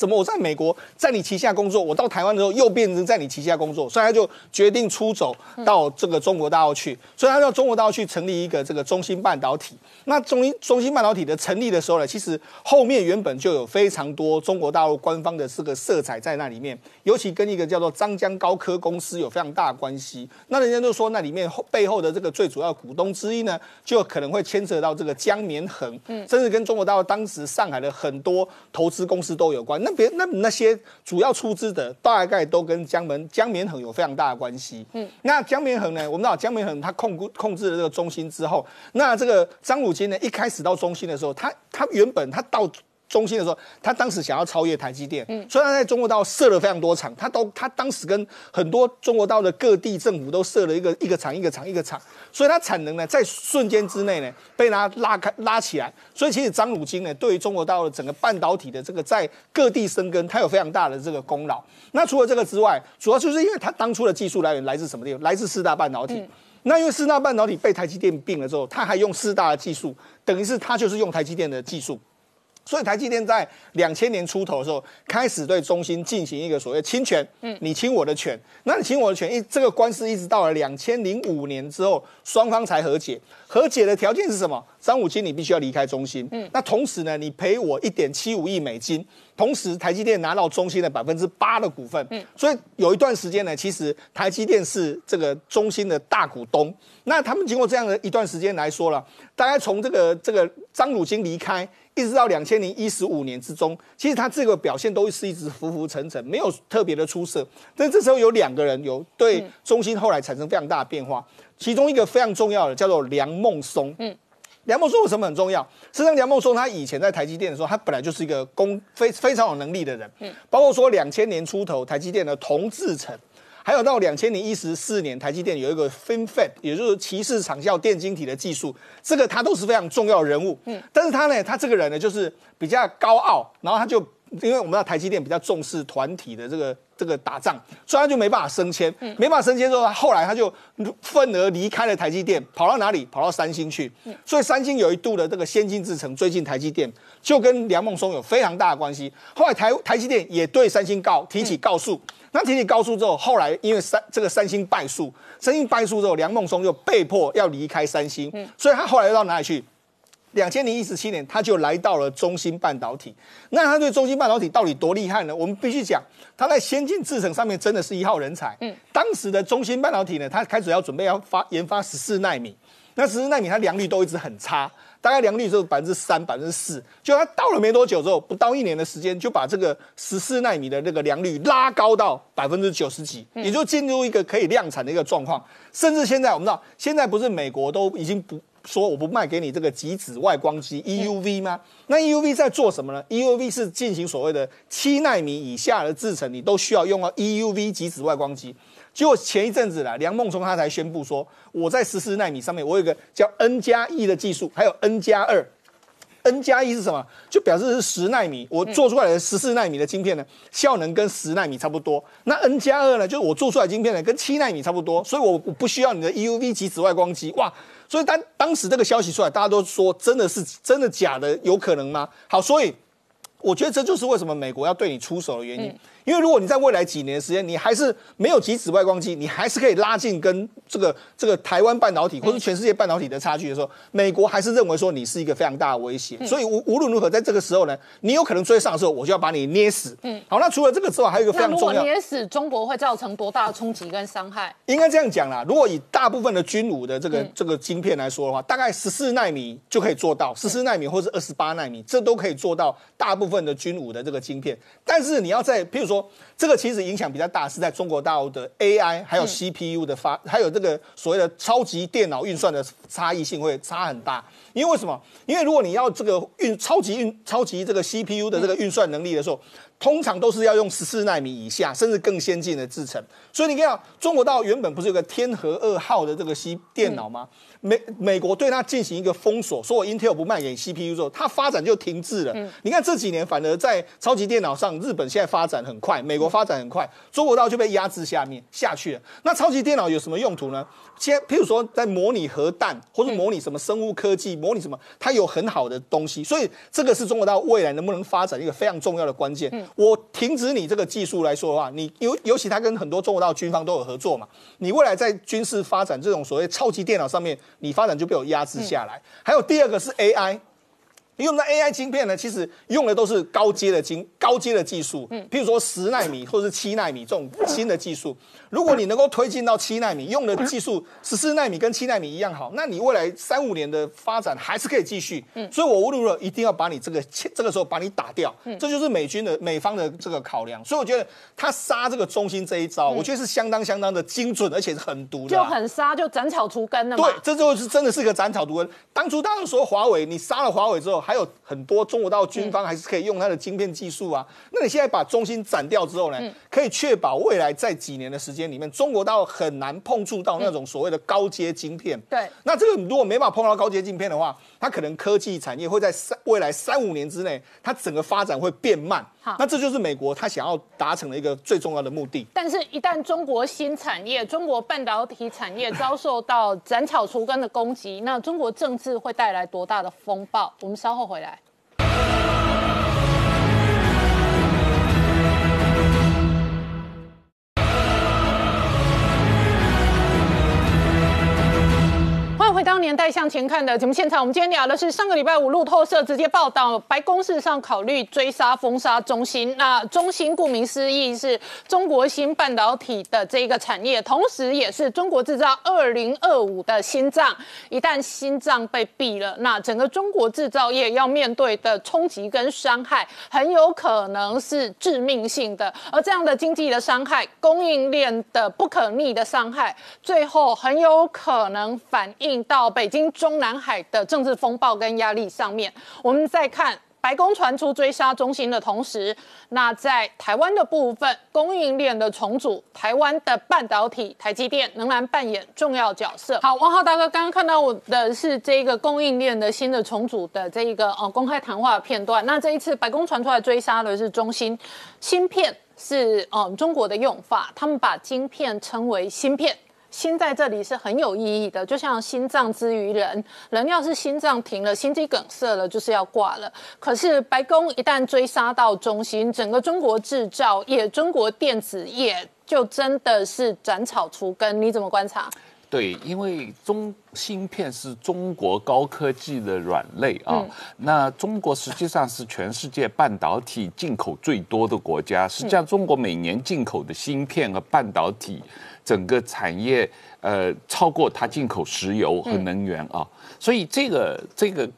怎么我在美国在你旗下工作，我到台湾的时候又变成在你旗下工作，所以他就决定出走到这个中国大陆去，所以他到中国大陆去成立一个这个中芯半导体。那中中芯半导体的成立的时候呢，其实后面原本就有非常多中国大陆官方的这个色彩在那里面，尤其跟一个叫做张江高科公司有非常大的关系。那人家就说那里面后背后的这个最主要股东之一呢，就可能会牵扯到这个江绵恒，嗯，甚至跟中国大陆当时上海的很多投资公司都有关。那别那那些主要出资的大概都跟江门江绵恒有非常大的关系。嗯，那江绵恒呢？我们知道江绵恒他控控制了这个中心之后，那这个张汝京呢，一开始到中心的时候，他他原本他到。中心的时候，他当时想要超越台积电，嗯，所以他在中国大陆设了非常多厂，他都他当时跟很多中国大陆的各地政府都设了一个一个厂一个厂一个厂，所以它产能呢在瞬间之内呢被他拉开拉起来，所以其实张汝京呢对于中国大陆整个半导体的这个在各地生根，他有非常大的这个功劳。那除了这个之外，主要就是因为他当初的技术来源来自什么地方？来自四大半导体。那因为四大半导体被台积电并了之后，他还用四大的技术，等于是他就是用台积电的技术。所以台积电在两千年出头的时候，开始对中芯进行一个所谓侵权，嗯，你侵我的权，那你侵我的权，一这个官司一直到了两千零五年之后，双方才和解。和解的条件是什么？张武清你必须要离开中芯，嗯，那同时呢，你赔我一点七五亿美金，同时台积电拿到中芯的百分之八的股份，嗯，所以有一段时间呢，其实台积电是这个中芯的大股东。那他们经过这样的一段时间来说了，大概从这个这个张汝京离开。一直到两千零一十五年之中，其实他这个表现都是一直浮浮沉沉，没有特别的出色。但这时候有两个人有对中心后来产生非常大的变化，其中一个非常重要的叫做梁孟松。嗯，梁孟松为什么很重要？实际上，梁孟松他以前在台积电的时候，他本来就是一个工非非常有能力的人。嗯，包括说两千年出头台积电的同志成。还有到两千零一十四年，台积电有一个 FinFET，也就是骑士长效电晶体的技术，这个他都是非常重要人物。嗯，但是他呢，他这个人呢，就是比较高傲，然后他就因为我们知道台积电比较重视团体的这个这个打仗，所以他就没办法升迁，没办法升迁之后，他后来他就愤而离开了台积电，跑到哪里？跑到三星去。所以三星有一度的这个先进制程追进台积电，就跟梁孟松有非常大的关系。后来台台积电也对三星告提起告诉。那提起告诉之后，后来因为三这个三星败诉，三星败诉之后，梁孟松就被迫要离开三星，所以他后来又到哪里去？两千零一十七年，他就来到了中芯半导体。那他对中芯半导体到底多厉害呢？我们必须讲，他在先进制程上面真的是一号人才。嗯，当时的中芯半导体呢，他开始要准备要发研发十四纳米，那十四纳米它良率都一直很差。大概良率只有百分之三、百分之四，就他到了没多久之后，不到一年的时间，就把这个十四纳米的那个良率拉高到百分之九十几，也就进入一个可以量产的一个状况。甚至现在我们知道，现在不是美国都已经不说我不卖给你这个极紫外光机 EUV 吗？那 EUV 在做什么呢？EUV 是进行所谓的七纳米以下的制程，你都需要用到 EUV 极紫外光机。结果前一阵子啦，梁孟松他才宣布说，我在十四纳米上面，我有个叫 N 加一的技术，还有 N 加二。N 加一是什么？就表示是十纳米，我做出来的十四纳米的晶片呢，效能跟十纳米差不多。那 N 加二呢，就是我做出来晶片呢，跟七纳米差不多，所以我我不需要你的 EUV 及紫外光机。哇！所以当当时这个消息出来，大家都说真的是真的假的？有可能吗？好，所以我觉得这就是为什么美国要对你出手的原因。因为如果你在未来几年的时间，你还是没有极紫外光机，你还是可以拉近跟这个这个台湾半导体或者全世界半导体的差距的时候，美国还是认为说你是一个非常大的威胁。所以无无论如何，在这个时候呢，你有可能追上的时候，我就要把你捏死。嗯，好，那除了这个之外，还有一个非常重要。捏死中国会造成多大的冲击跟伤害？应该这样讲啦，如果以大部分的军武的这个这个晶片来说的话，大概十四纳米就可以做到，十四纳米或者二十八纳米，这都可以做到大部分的军武的这个晶片。但是你要在，譬如说这个其实。影响比较大是在中国大陆的 AI 还有 CPU 的发，还有这个所谓的超级电脑运算的差异性会差很大。因为为什么？因为如果你要这个运超级运超级这个 CPU 的这个运算能力的时候，通常都是要用十四纳米以下，甚至更先进的制程。所以你看，中国大陆原本不是有个天河二号的这个 C 电脑吗？美美国对它进行一个封锁，说我 Intel 不卖给 CPU 之后，它发展就停滞了。你看这几年，反而在超级电脑上，日本现在发展很快，美国发展很快，中国道就被压制下面下去了。那超级电脑有什么用途呢？先，譬如说在模拟核弹，或者模拟什么生物科技，模拟什么，它有很好的东西。所以这个是中国道未来能不能发展一个非常重要的关键。我停止你这个技术来说的话，你尤尤其它跟很多中国道军方都有合作嘛，你未来在军事发展这种所谓超级电脑上面。你发展就被我压制下来。还有第二个是 AI，用的 AI 晶片呢，其实用的都是高阶的晶、高阶的技术，嗯，譬如说十纳米 *laughs* 或者是七纳米这种新的技术。如果你能够推进到七纳米，用的技术 *laughs* 十四纳米跟七纳米一样好，那你未来三五年的发展还是可以继续。嗯，所以我无论如何一定要把你这个这个时候把你打掉。嗯，这就是美军的美方的这个考量。所以我觉得他杀这个中心这一招，我觉得是相当相当的精准，而且是很毒的。就很杀，就斩草除根了。对，这就是真的是个斩草除根。当初大家说华为，你杀了华为之后，还有很多中国到军方还是可以用它的晶片技术啊。那你现在把中心斩掉之后呢，可以确保未来在几年的时间。里面中国大陆很难碰触到那种所谓的高阶晶片。对，那这个如果没法碰到高阶晶片的话，它可能科技产业会在三未来三五年之内，它整个发展会变慢。好，那这就是美国它想要达成的一个最重要的目的。但是，一旦中国新产业、中国半导体产业遭受到斩草除根的攻击，那中国政治会带来多大的风暴？我们稍后后回来回到年代向前看的节目现场，我们今天聊的是上个礼拜五路透社直接报道，白宫事实上考虑追杀封杀中芯。那中芯顾名思义是中国新半导体的这一个产业，同时也是中国制造二零二五的心脏。一旦心脏被毙了，那整个中国制造业要面对的冲击跟伤害，很有可能是致命性的。而这样的经济的伤害、供应链的不可逆的伤害，最后很有可能反映。到北京中南海的政治风暴跟压力上面，我们再看白宫传出追杀中心的同时，那在台湾的部分供应链的重组，台湾的半导体台积电仍然扮演重要角色。好，王浩大哥刚刚看到我的是这个供应链的新的重组的这一个呃公开谈话片段。那这一次白宫传出来追杀的是中芯芯片，是嗯中国的用法，他们把晶片称为芯片。心在这里是很有意义的，就像心脏之于人，人要是心脏停了，心肌梗塞了，就是要挂了。可是白宫一旦追杀到中心，整个中国制造业、中国电子业就真的是斩草除根。你怎么观察？对，因为中芯片是中国高科技的软肋啊。那中国实际上是全世界半导体进口最多的国家，实际上中国每年进口的芯片和半导体。整个产业呃超过它进口石油和能源啊，所以这个这个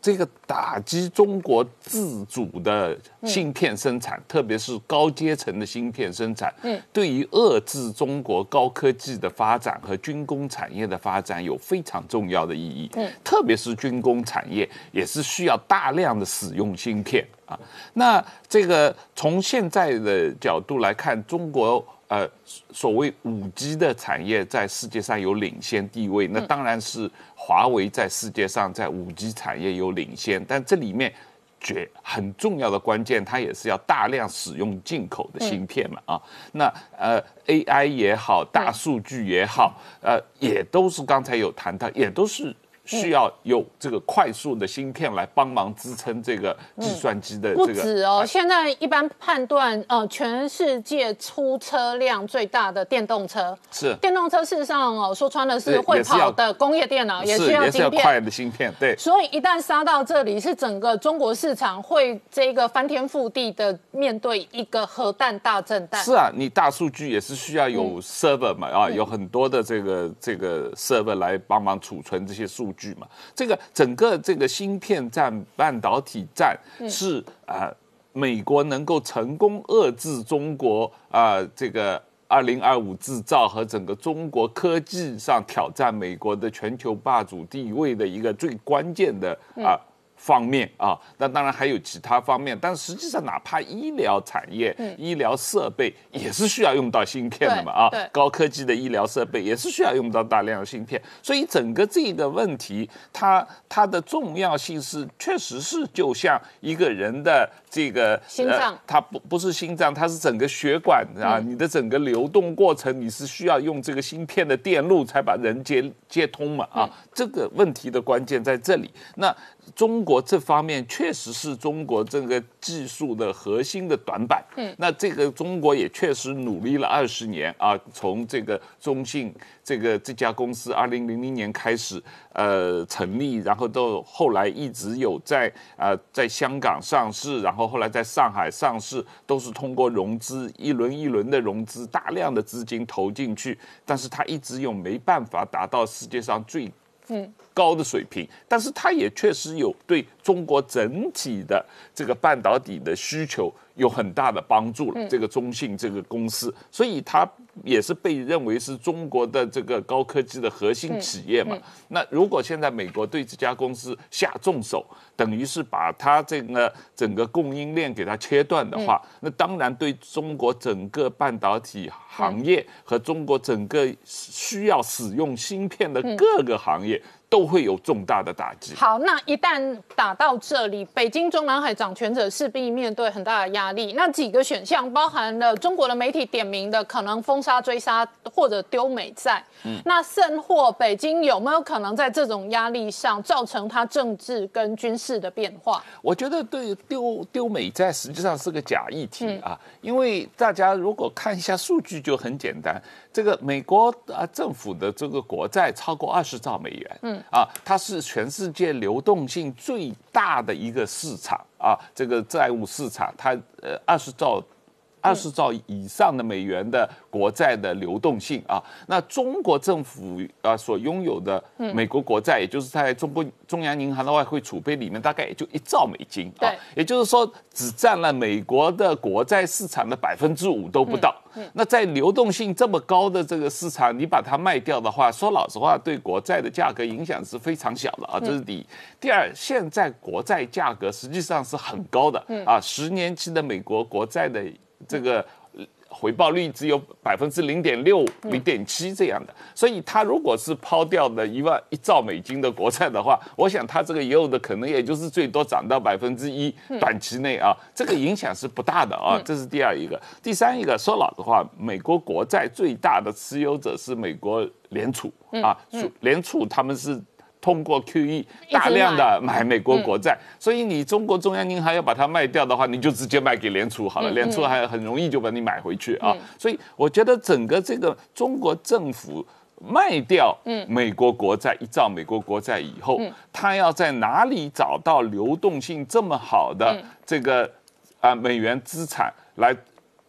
这个打击中国自主的芯片生产，特别是高阶层的芯片生产，嗯，对于遏制中国高科技的发展和军工产业的发展有非常重要的意义。嗯，特别是军工产业也是需要大量的使用芯片啊。那这个从现在的角度来看，中国。呃所谓五 G 的产业在世界上有领先地位，那当然是华为在世界上在五 G 产业有领先，但这里面。绝很重要的关键，它也是要大量使用进口的芯片嘛啊，那呃 AI 也好，大数据也好，呃也都是刚才有谈到，也都是。需要有这个快速的芯片来帮忙支撑这个计算机的这个。不止哦，现在一般判断，呃，全世界出车辆最大的电动车是电动车，事实上哦，说穿了是会跑的工业电脑，也需要芯片，快的芯片。对。所以一旦杀到这里，是整个中国市场会这个翻天覆地的面对一个核弹大震荡。是啊，你大数据也是需要有 server 嘛啊，有很多的这个这个 server 来帮忙储存这些数。据嘛，这个整个这个芯片战、半导体战是啊，美国能够成功遏制中国啊，这个二零二五制造和整个中国科技上挑战美国的全球霸主地位的一个最关键的啊。方面啊，那当然还有其他方面，但实际上哪怕医疗产业、医疗设备也是需要用到芯片的嘛啊，高科技的医疗设备也是需要用到大量的芯片，所以整个这个问题，它它的重要性是确实是就像一个人的这个心脏，它不不是心脏，它是整个血管啊，你的整个流动过程你是需要用这个芯片的电路才把人接接通嘛啊，这个问题的关键在这里，那。中国这方面确实是中国这个技术的核心的短板。嗯，那这个中国也确实努力了二十年啊，从这个中信这个这家公司二零零零年开始呃成立，然后到后来一直有在啊在香港上市，然后后后来在上海上市，都是通过融资一轮一轮的融资，大量的资金投进去，但是它一直又没办法达到世界上最。嗯，高的水平，但是它也确实有对中国整体的这个半导体的需求有很大的帮助了。这个中信这个公司，所以它也是被认为是中国的这个高科技的核心企业嘛。那如果现在美国对这家公司下重手，等于是把它这个整个供应链给它切断的话，那当然对中国整个半导体行业和中国整个需要使用芯片的各个行业。都会有重大的打击。好，那一旦打到这里，北京中南海掌权者势必面对很大的压力。那几个选项包含了中国的媒体点名的可能封杀、追杀或者丢美债。嗯，那甚或北京有没有可能在这种压力上造成它政治跟军事的变化？我觉得对丢丢美债实际上是个假议题啊，因为大家如果看一下数据就很简单。这个美国啊政府的这个国债超过二十兆美元，嗯啊，它是全世界流动性最大的一个市场啊，这个债务市场，它呃二十兆。二十兆以上的美元的国债的流动性啊，那中国政府啊所拥有的美国国债，也就是在中国中央银行的外汇储备里面，大概也就一兆美金啊，也就是说只占了美国的国债市场的百分之五都不到。那在流动性这么高的这个市场，你把它卖掉的话，说老实话，对国债的价格影响是非常小的啊，这是第一。第二，现在国债价格实际上是很高的啊，十年期的美国国债的。这个回报率只有百分之零点六、零点七这样的，所以他如果是抛掉的一万一兆美金的国债的话，我想他这个也有的可能也就是最多涨到百分之一，短期内啊，这个影响是不大的啊。这是第二一个，第三一个说老实话，美国国债最大的持有者是美国联储啊，联储他们是。通过 QE 大量的买美国国债，所以你中国中央银行要把它卖掉的话，你就直接卖给联储好了，联储还很容易就把你买回去啊。所以我觉得整个这个中国政府卖掉美国国债一兆美国国债以后，他要在哪里找到流动性这么好的这个啊美元资产来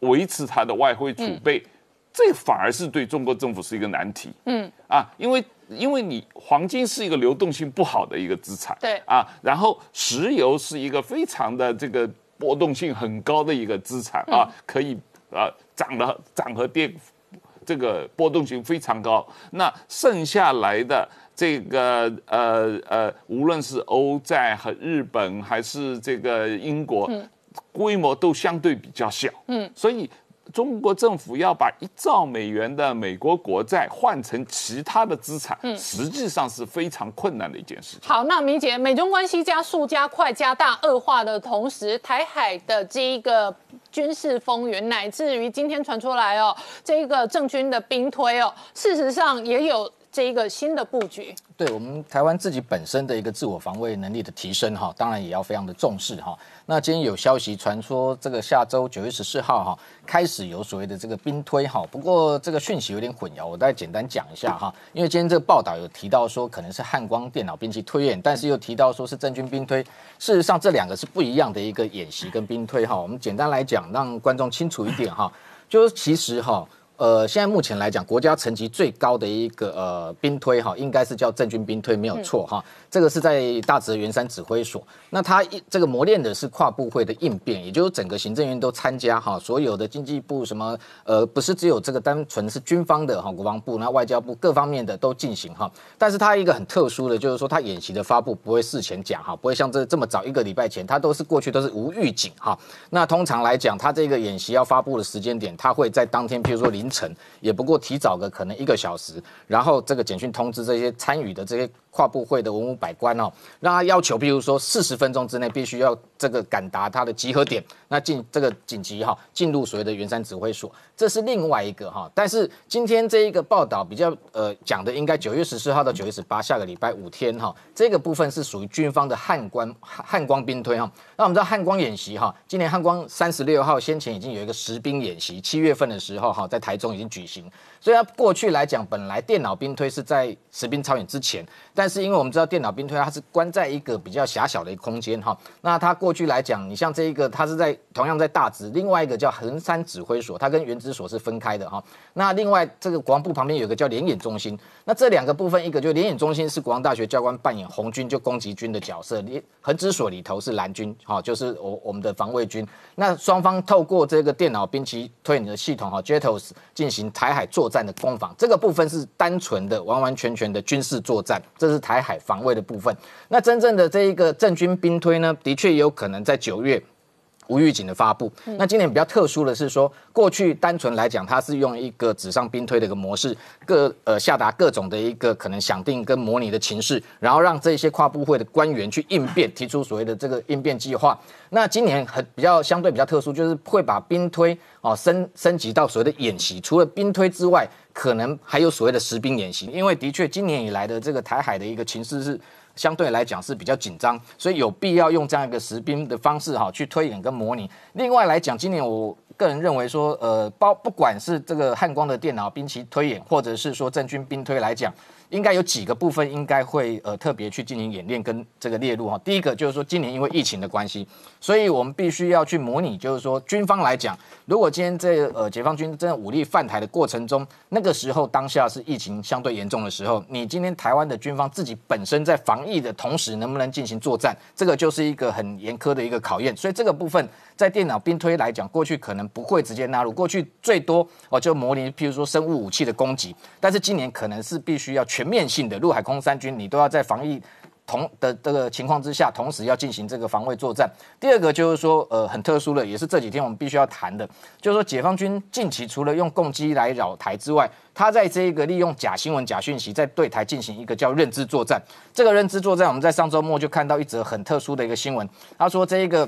维持它的外汇储备，这反而是对中国政府是一个难题。嗯。啊，因为。因为你黄金是一个流动性不好的一个资产，对啊，然后石油是一个非常的这个波动性很高的一个资产啊，可以啊涨了涨和跌，这个波动性非常高。那剩下来的这个呃呃，无论是欧债和日本还是这个英国，规模都相对比较小，嗯，所以。中国政府要把一兆美元的美国国债换成其他的资产，实际上是非常困难的一件事情。好，那明姐，美中关系加速加快加大恶化的同时，台海的这一个军事风云，乃至于今天传出来哦，这个政军的兵推哦，事实上也有这一个新的布局。对我们台湾自己本身的一个自我防卫能力的提升哈，当然也要非常的重视哈。那今天有消息传说，这个下周九月十四号哈开始有所谓的这个兵推哈，不过这个讯息有点混淆，我再简单讲一下哈。因为今天这个报道有提到说可能是汉光电脑兵器推演，但是又提到说是郑军兵推，事实上这两个是不一样的一个演习跟兵推哈。我们简单来讲，让观众清楚一点哈，就是其实哈。呃，现在目前来讲，国家层级最高的一个呃兵推哈，应该是叫政军兵推，没有错哈。这个是在大直元山指挥所，那他一这个磨练的是跨部会的应变，也就是整个行政院都参加哈，所有的经济部什么呃，不是只有这个单纯是军方的哈，国防部那外交部各方面的都进行哈。但是它一个很特殊的，就是说它演习的发布不会事前讲哈，不会像这这么早一个礼拜前，它都是过去都是无预警哈。那通常来讲，它这个演习要发布的时间点，它会在当天，譬如说凌晨，也不过提早个可能一个小时，然后这个简讯通知这些参与的这些。跨部会的文武百官哦，让他要求，比如说四十分钟之内必须要这个赶达他的集合点，那进这个紧急哈进入所谓的圆山指挥所，这是另外一个哈。但是今天这一个报道比较呃讲的应该九月十四号到九月十八下个礼拜五天哈，这个部分是属于军方的汉光汉光兵推哈。那我们知道汉光演习哈，今年汉光三十六号先前已经有一个实兵演习，七月份的时候哈在台中已经举行。所以它过去来讲，本来电脑兵推是在实兵操演之前，但是因为我们知道电脑兵推它是关在一个比较狭小的一个空间哈，那它过去来讲，你像这一个，它是在同样在大直，另外一个叫横山指挥所，它跟原子所是分开的哈。那另外这个国防部旁边有个叫联演中心，那这两个部分，一个就联演中心是国防大学教官扮演红军就攻击军的角色，联横指所里头是蓝军哈，就是我我们的防卫军。那双方透过这个电脑兵棋推演的系统哈，JETOS 进行台海作战的攻防，这个部分是单纯的、完完全全的军事作战，这是台海防卫的部分。那真正的这一个政军兵推呢，的确有可能在九月。无预警的发布。那今年比较特殊的是说，过去单纯来讲，它是用一个纸上兵推的一个模式，各呃下达各种的一个可能想定跟模拟的情势，然后让这些跨部会的官员去应变，提出所谓的这个应变计划。那今年很比较相对比较特殊，就是会把兵推哦升升级到所谓的演习。除了兵推之外，可能还有所谓的实兵演习。因为的确今年以来的这个台海的一个情势是。相对来讲是比较紧张，所以有必要用这样一个实兵的方式哈去推演跟模拟。另外来讲，今年我个人认为说，呃，包不管是这个汉光的电脑兵棋推演，或者是说郑军兵推来讲。应该有几个部分应该会呃特别去进行演练跟这个列入哈。第一个就是说今年因为疫情的关系，所以我们必须要去模拟，就是说军方来讲，如果今天这呃解放军真的武力犯台的过程中，那个时候当下是疫情相对严重的时候，你今天台湾的军方自己本身在防疫的同时，能不能进行作战，这个就是一个很严苛的一个考验。所以这个部分在电脑兵推来讲，过去可能不会直接纳入，过去最多哦就模拟，譬如说生物武器的攻击，但是今年可能是必须要全。面性的陆海空三军，你都要在防疫同的这个情况之下，同时要进行这个防卫作战。第二个就是说，呃，很特殊的，也是这几天我们必须要谈的，就是说，解放军近期除了用攻击来扰台之外，他在这一个利用假新闻、假讯息，在对台进行一个叫认知作战。这个认知作战，我们在上周末就看到一则很特殊的一个新闻，他说这一个。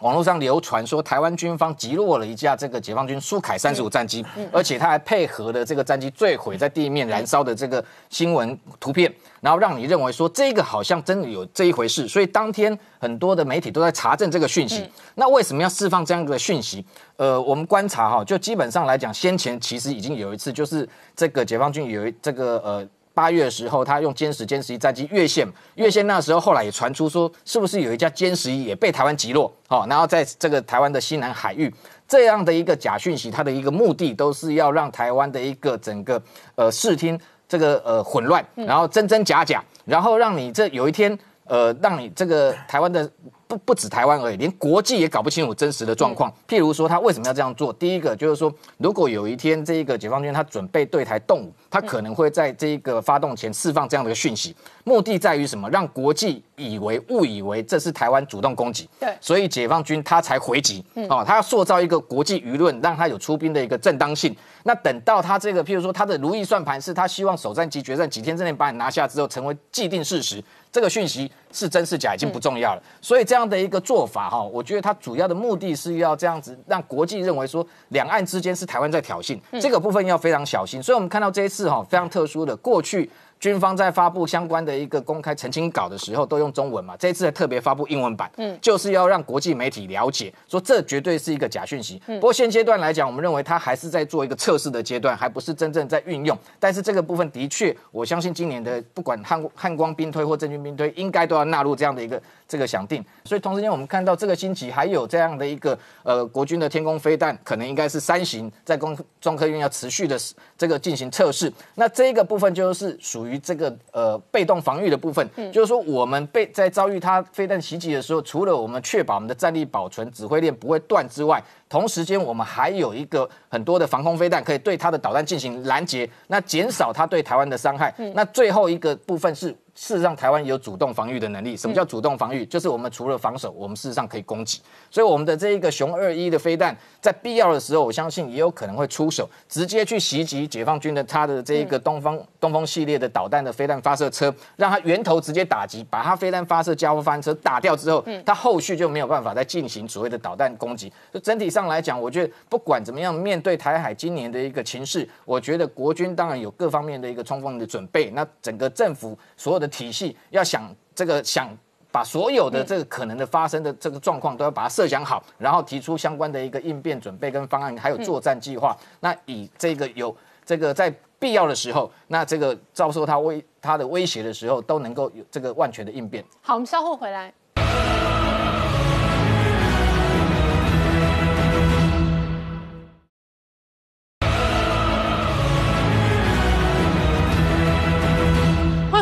网络上流传说，台湾军方击落了一架这个解放军苏凯三十五战机，而且他还配合了这个战机坠毁在地面燃烧的这个新闻图片，然后让你认为说这个好像真的有这一回事。所以当天很多的媒体都在查证这个讯息。那为什么要释放这样的讯息？呃，我们观察哈，就基本上来讲，先前其实已经有一次，就是这个解放军有一这个呃。八月的时候，他用歼十、歼十一战机越线，越线那时候后来也传出说，是不是有一架歼十一也被台湾击落？好，然后在这个台湾的西南海域，这样的一个假讯息，它的一个目的都是要让台湾的一个整个呃视听这个呃混乱，然后真真假假，然后让你这有一天呃让你这个台湾的不不止台湾而已，连国际也搞不清楚真实的状况。譬如说，他为什么要这样做？第一个就是说，如果有一天这一个解放军他准备对台动武，他可能会在这一个发动前释放这样的一个讯息，目的在于什么？让国际以为误以为这是台湾主动攻击，对，所以解放军他才回击，哦，他要塑造一个国际舆论，让他有出兵的一个正当性。那等到他这个，譬如说他的如意算盘是他希望首战及决战几天之内把你拿下之后，成为既定事实。这个讯息是真是假已经不重要了，所以这样的一个做法哈，我觉得它主要的目的是要这样子让国际认为说两岸之间是台湾在挑衅，这个部分要非常小心。所以我们看到这一次哈非常特殊的过去。军方在发布相关的一个公开澄清稿的时候，都用中文嘛？这一次特别发布英文版，嗯，就是要让国际媒体了解，说这绝对是一个假讯息。不过现阶段来讲，我们认为它还是在做一个测试的阶段，还不是真正在运用。但是这个部分的确，我相信今年的不管汉汉光兵推或政军兵推，应该都要纳入这样的一个这个想定。所以同时间，我们看到这个星期还有这样的一个呃国军的天空飞弹，可能应该是三型在工中科院要持续的这个进行测试。那这个部分就是属于这个呃。被动防御的部分，就是说我们被在遭遇它飞弹袭击的时候，除了我们确保我们的战力保存、指挥链不会断之外，同时间我们还有一个很多的防空飞弹可以对它的导弹进行拦截，那减少它对台湾的伤害。那最后一个部分是。事实上，台湾有主动防御的能力。什么叫主动防御？就是我们除了防守，我们事实上可以攻击。所以，我们的这一个熊二一的飞弹，在必要的时候，我相信也有可能会出手，直接去袭击解放军的它的这一个东方东风系列的导弹的飞弹发射车，让它源头直接打击，把它飞弹发射加翻车打掉之后，它后续就没有办法再进行所谓的导弹攻击。就整体上上来讲，我觉得不管怎么样，面对台海今年的一个情势，我觉得国军当然有各方面的一个充分的准备。那整个政府所有的。体系要想这个想把所有的这个可能的发生的这个状况都要把它设想好，然后提出相关的一个应变准备跟方案，还有作战计划。那以这个有这个在必要的时候，那这个遭受他威他的威胁的时候，都能够有这个万全的应变。好，我们稍后回来。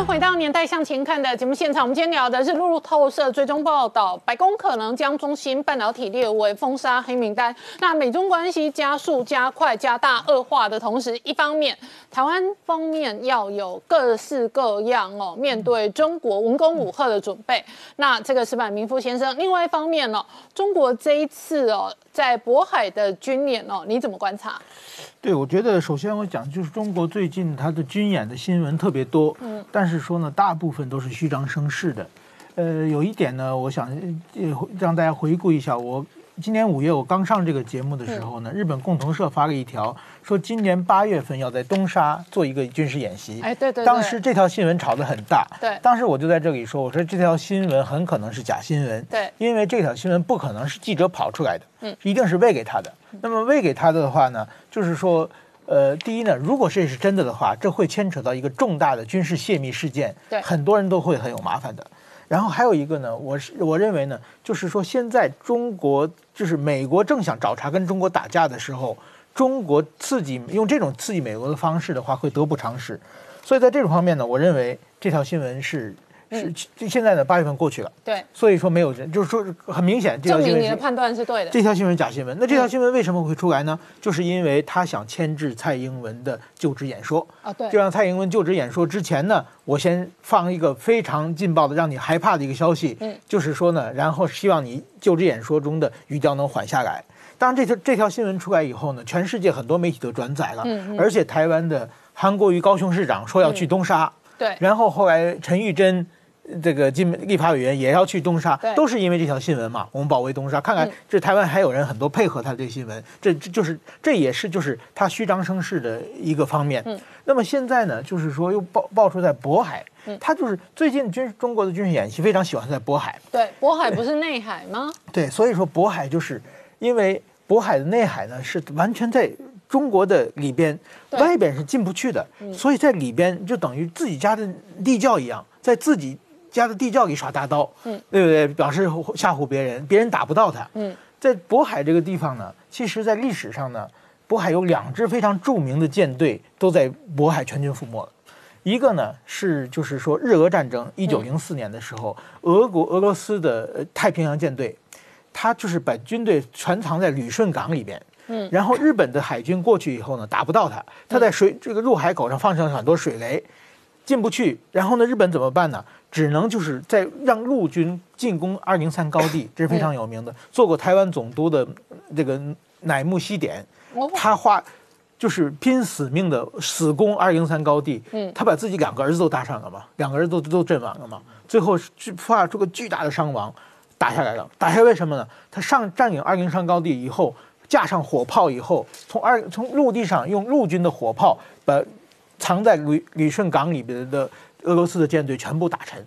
回到年代向前看的节目现场，我们今天聊的是路透社追踪报道，白宫可能将中芯半导体列为封杀黑名单。那美中关系加速、加快、加大恶化的同时，一方面台湾方面要有各式各样哦面对中国文攻武赫的准备。那这个是板明夫先生。另外一方面呢，中国这一次哦在渤海的军演哦，你怎么观察？对，我觉得首先我讲就是中国最近它的军演的新闻特别多，嗯，但是说呢，大部分都是虚张声势的。呃，有一点呢，我想让大家回顾一下，我今年五月我刚上这个节目的时候呢，日本共同社发了一条，说今年八月份要在东沙做一个军事演习。哎，对对。当时这条新闻炒得很大，对。当时我就在这里说，我说这条新闻很可能是假新闻，对，因为这条新闻不可能是记者跑出来的，嗯，一定是喂给他的。那么喂给他的话呢，就是说，呃，第一呢，如果这是真的的话，这会牵扯到一个重大的军事泄密事件，对，很多人都会很有麻烦的。然后还有一个呢，我是我认为呢，就是说现在中国就是美国正想找茬跟中国打架的时候，中国刺激用这种刺激美国的方式的话，会得不偿失。所以在这种方面呢，我认为这条新闻是。是，就现在呢八月份过去了，对，所以说没有人，就是说很明显，证明你的判断是对的。这条新闻假新闻，那这条新闻为什么会出来呢？就是因为他想牵制蔡英文的就职演说啊，对，就让蔡英文就职演说之前呢，我先放一个非常劲爆的、让你害怕的一个消息，嗯，就是说呢，然后希望你就职演说中的语调能缓下来。当然，这条这条新闻出来以后呢，全世界很多媒体都转载了，嗯嗯，而且台湾的韩国瑜高雄市长说要去东沙，对，然后后来陈玉珍。这个进立法委员也要去东沙，都是因为这条新闻嘛。我们保卫东沙，看看这台湾还有人很多配合他这新闻，这这就是这也是就是他虚张声势的一个方面。嗯，那么现在呢，就是说又爆爆出在渤海，他就是最近军中国的军事演习非常喜欢在渤海。对，渤海不是内海吗？对，所以说渤海就是因为渤海的内海呢是完全在中国的里边，外边是进不去的，所以在里边就等于自己家的地窖一样，在自己。家的地窖里耍大刀，嗯，对不对？表示吓唬别人，别人打不到他。嗯，在渤海这个地方呢，其实，在历史上呢，渤海有两支非常著名的舰队都在渤海全军覆没了。一个呢是就是说日俄战争一九零四年的时候，俄国俄罗斯的呃太平洋舰队，他就是把军队全藏在旅顺港里边。嗯，然后日本的海军过去以后呢，打不到他，他在水这个入海口上放上很多水雷，进不去。然后呢，日本怎么办呢？只能就是在让陆军进攻二零三高地，这是非常有名的。*coughs* 做过台湾总督的这个乃木希典，他花就是拼死命的死攻二零三高地。嗯，他把自己两个儿子都搭上了嘛，两个儿子都都阵亡了嘛。最后是发出个巨大的伤亡，打下来了。打下来为什么呢？他上占领二零三高地以后。架上火炮以后，从二从陆地上用陆军的火炮把藏在旅旅顺港里边的俄罗斯的舰队全部打沉，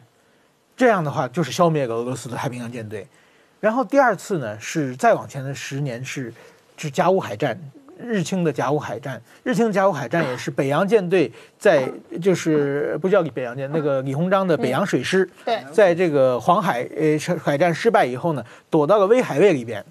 这样的话就是消灭了俄罗斯的太平洋舰队。然后第二次呢是再往前的十年是是甲午海战，日清的甲午海战，日清甲午海战也是北洋舰队在就是不叫李北洋舰那个李鸿章的北洋水师，对，在这个黄海呃海战失败以后呢，躲到了威海卫里边，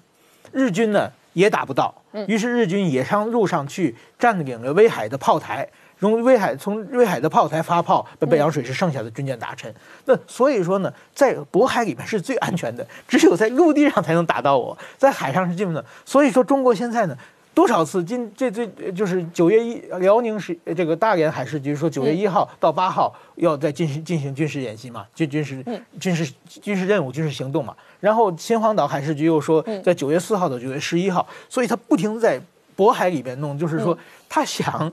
日军呢。也打不到，于是日军也上路上去占领了威海的炮台，用威海从威海的炮台发炮，把北洋水师剩下的军舰打沉。那所以说呢，在渤海里面是最安全的，只有在陆地上才能打到我，在海上是进不的。所以说中国现在呢。多少次？今这这就是九月一，辽宁是这个大连海事局说九月一号到八号要再进行进行军事演习嘛，军军事军事军事任务、军事行动嘛。然后秦皇岛海事局又说在九月四号到九月十一号，所以他不停在渤海里边弄，就是说他想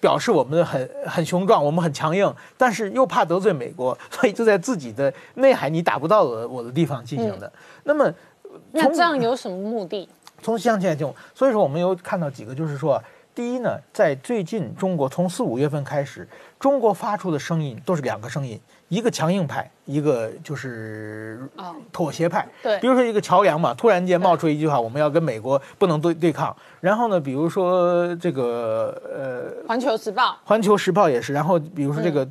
表示我们很很雄壮，我们很强硬，但是又怕得罪美国，*laughs* 所以就在自己的内海你打不到的我的地方进行的。那么那这样有什么目的？从向前就，所以说我们有看到几个，就是说，第一呢，在最近中国从四五月份开始，中国发出的声音都是两个声音，一个强硬派，一个就是妥协派。对，比如说一个桥梁嘛，突然间冒出一句话，我们要跟美国不能对对抗。然后呢，比如说这个呃，《环球时报》，《环球时报》也是。然后比如说这个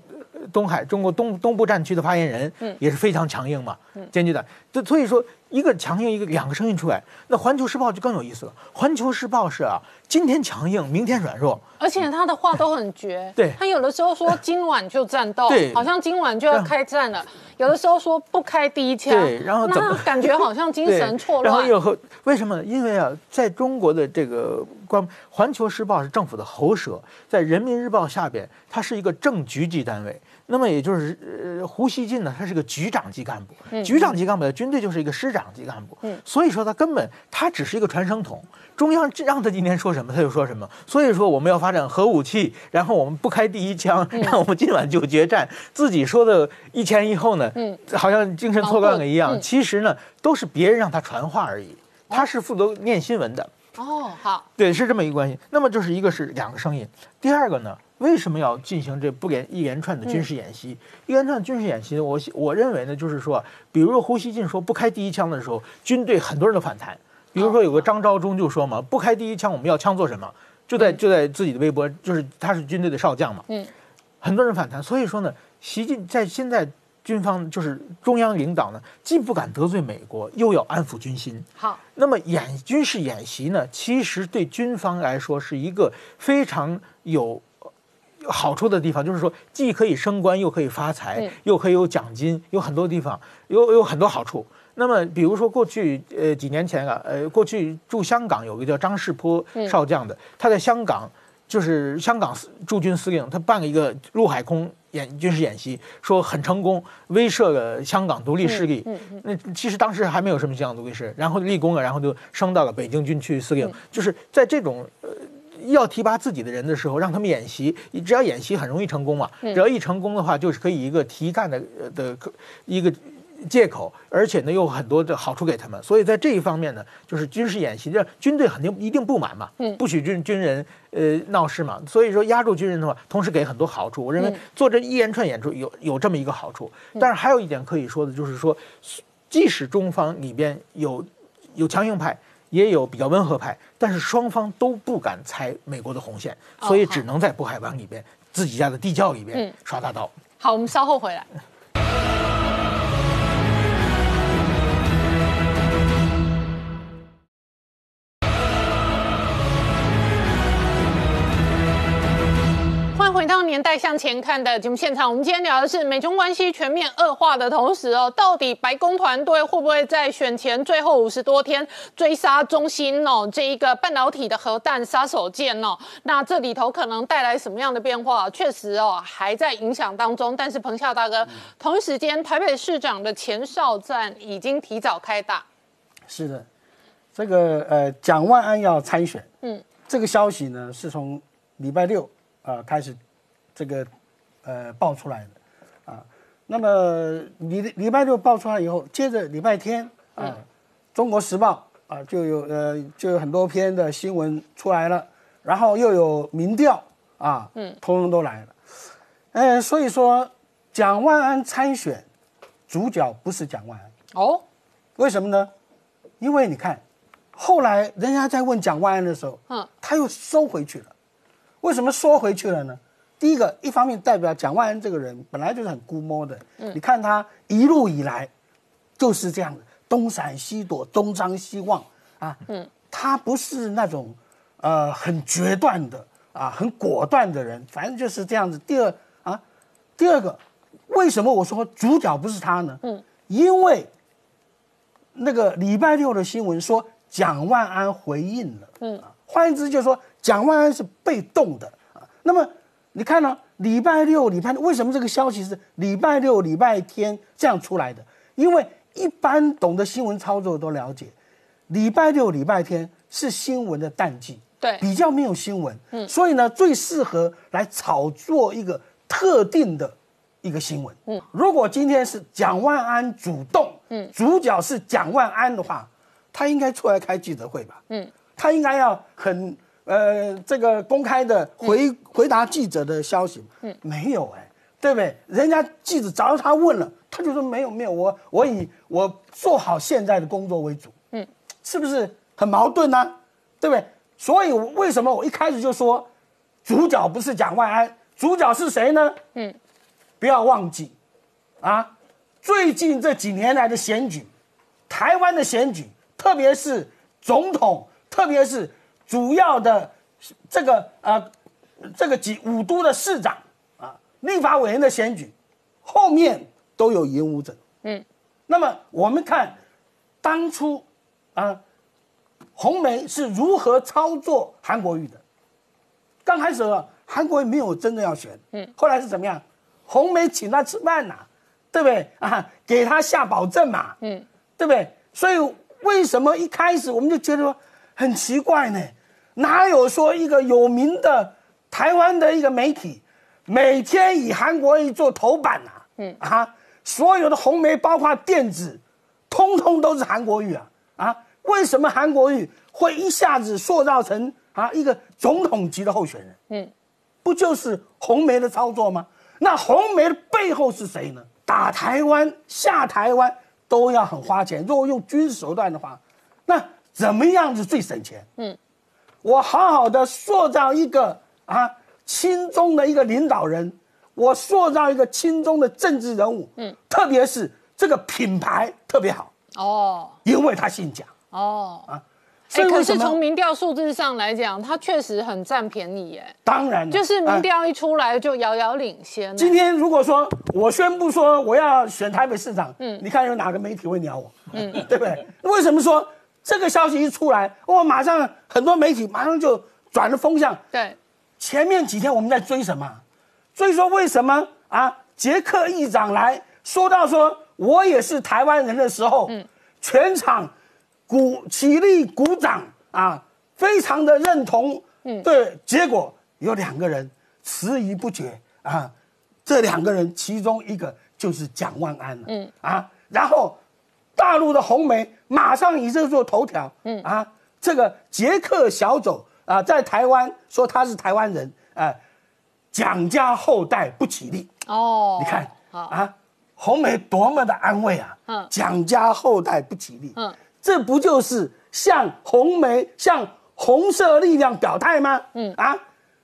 东海中国东东部战区的发言人，嗯，也是非常强硬嘛，坚决的。就所以说。一个强硬，一个两个声音出来，那《环球时报》就更有意思了。《环球时报》是啊，今天强硬，明天软弱，而且他的话都很绝。对，他有的时候说今晚就战斗，对，好像今晚就要开战了；有的时候说不开第一枪，对，然后怎么感觉好像精神错乱？然后又和为什么？因为啊，在中国的这个官，《环球时报》是政府的喉舌，在《人民日报》下边，它是一个正局级单位。那么也就是，呃，胡锡进呢，他是个局长级干部，局长级干部的军队就是一个师长级干部，所以说他根本他只是一个传声筒，中央让他今天说什么他就说什么。所以说我们要发展核武器，然后我们不开第一枪，让我们今晚就决战，自己说的一前一后呢，好像精神错乱了一样。其实呢，都是别人让他传话而已，他是负责念新闻的。哦，好，对，是这么一个关系。那么就是一个是两个声音，第二个呢？为什么要进行这不连一连串的军事演习？一连串军事演习，我我认为呢，就是说，比如说胡锡进说不开第一枪的时候，军队很多人都反弹。比如说有个张召忠就说嘛，不开第一枪，我们要枪做什么？就在就在自己的微博，就是他是军队的少将嘛。嗯，很多人反弹。所以说呢，习近在现在军方就是中央领导呢，既不敢得罪美国，又要安抚军心。好，那么演军事演习呢，其实对军方来说是一个非常有。好处的地方就是说，既可以升官，又可以发财，又可以有奖金，有很多地方有有很多好处。那么，比如说过去呃几年前啊，呃过去驻香港有个叫张世坡少将的，他在香港就是香港驻军司令，他办了一个陆海空演军事演习，说很成功，威慑了香港独立势力。那其实当时还没有什么香港独立势力，然后立功了，然后就升到了北京军区司令。就是在这种呃。要提拔自己的人的时候，让他们演习，只要演习很容易成功嘛。只要一成功的话，就是可以一个提干的的一个借口，而且呢又很多的好处给他们。所以在这一方面呢，就是军事演习，这军队肯定一定不满嘛，不许军军人呃闹事嘛。所以说压住军人的话，同时给很多好处。我认为做这一连串演出有有这么一个好处。但是还有一点可以说的就是说，即使中方里边有有强硬派。也有比较温和派，但是双方都不敢踩美国的红线，所以只能在渤海湾里边自己家的地窖里边耍大刀。好，我们稍后回来。年代向前看》的节目现场。我们今天聊的是美中关系全面恶化的同时哦，到底白宫团队会不会在选前最后五十多天追杀中心哦这一个半导体的核弹杀手锏哦？那这里头可能带来什么样的变化？确实哦还在影响当中。但是彭笑大哥，同一时间台北市长的前哨战已经提早开打。是的，这个呃蒋万安要参选，嗯，这个消息呢是从礼拜六啊、开始这个呃爆出来的啊。那么礼礼拜六爆出来以后，接着礼拜天啊，中国时报》啊就有呃就有很多篇的新闻出来了，然后又有民调啊，嗯通通都来了。呃，所以说蒋万安参选，主角不是蒋万安。哦，为什么呢？因为你看，后来人家在问蒋万安的时候，嗯，他又收回去了。为什么收回去了呢？第一个，一方面代表蒋万安这个人本来就是很估摸的，你看他一路以来就是这样的，东闪西躲，东张西望啊，嗯，他不是那种呃很决断的啊，很果断的人，反正就是这样子。第二啊，第二个，为什么我说主角不是他呢？嗯，因为那个礼拜六的新闻说蒋万安回应了，嗯啊，换言之就是说蒋万安是被动的啊。那么你看呢、礼拜六、礼拜为什么这个消息是礼拜六、礼拜天这样出来的？因为一般懂得新闻操作都了解，礼拜六、礼拜天是新闻的淡季，对比较没有新闻，嗯所以呢，最适合来炒作一个特定的一个新闻。嗯，如果今天是蒋万安主动，嗯主角是蒋万安的话，他应该出来开记者会吧？嗯，他应该要很呃这个公开的回、回答记者的消息。嗯，没有哎、对不对？人家记者找到他问了，他就说没有没有，我我以我做好现在的工作为主。嗯，是不是很矛盾呢、对不对？所以为什么我一开始就说，主角不是蒋万安，主角是谁呢？嗯，不要忘记，啊，最近这几年来的选举，台湾的选举，特别是总统，特别是主要的这个呃这个几五都的市长啊，立法委员的选举，后面都有影武者。嗯，那么我们看当初啊，红梅是如何操作韩国瑜的？刚开始啊韩国瑜没有真的要选，嗯，后来是怎么样？红梅请他吃饭呐、对不对啊？给他下保证嘛，嗯，对不对？所以为什么一开始我们就觉得说很奇怪呢？哪有说一个有名的台湾的一个媒体，每天以韩国瑜做头版啊？嗯啊，所有的红媒包括电子，通通都是韩国瑜啊啊！为什么韩国瑜会一下子塑造成啊一个总统级的候选人？嗯，不就是红媒的操作吗？那红媒的背后是谁呢？打台湾、下台湾都要很花钱。如果用军事手段的话，那怎么样子最省钱？嗯，我好好的塑造一个啊亲中的一个领导人，我塑造一个亲中的政治人物，嗯，特别是这个品牌特别好，哦因为他姓蒋。哦，啊，哎、可是？从民调数字上来讲，他确实很占便宜耶，当然就是民哎调一出来就遥遥领先。今天如果说我宣布说我要选台北市长，嗯你看有哪个媒体会鸟我？嗯，*laughs* 对不对？为什么说这个消息一出来，我马上很多媒体马上就转了风向？对，前面几天我们在追什么？追说为什么啊？捷克议长来说到说我也是台湾人的时候，嗯全场鼓起立鼓掌啊，非常的认同。嗯对，结果有两个人迟疑不决啊，这两个人其中一个就是蒋万安了。嗯啊，然后大陆的红媒马上以这做头条。嗯啊，这个捷克小走啊，在台湾说他是台湾人，啊，蒋家后代不起立。哦，你看好，啊，红梅多么的安慰啊！嗯蒋家后代不吉利，嗯，这不就是向红梅、向红色力量表态吗？嗯啊，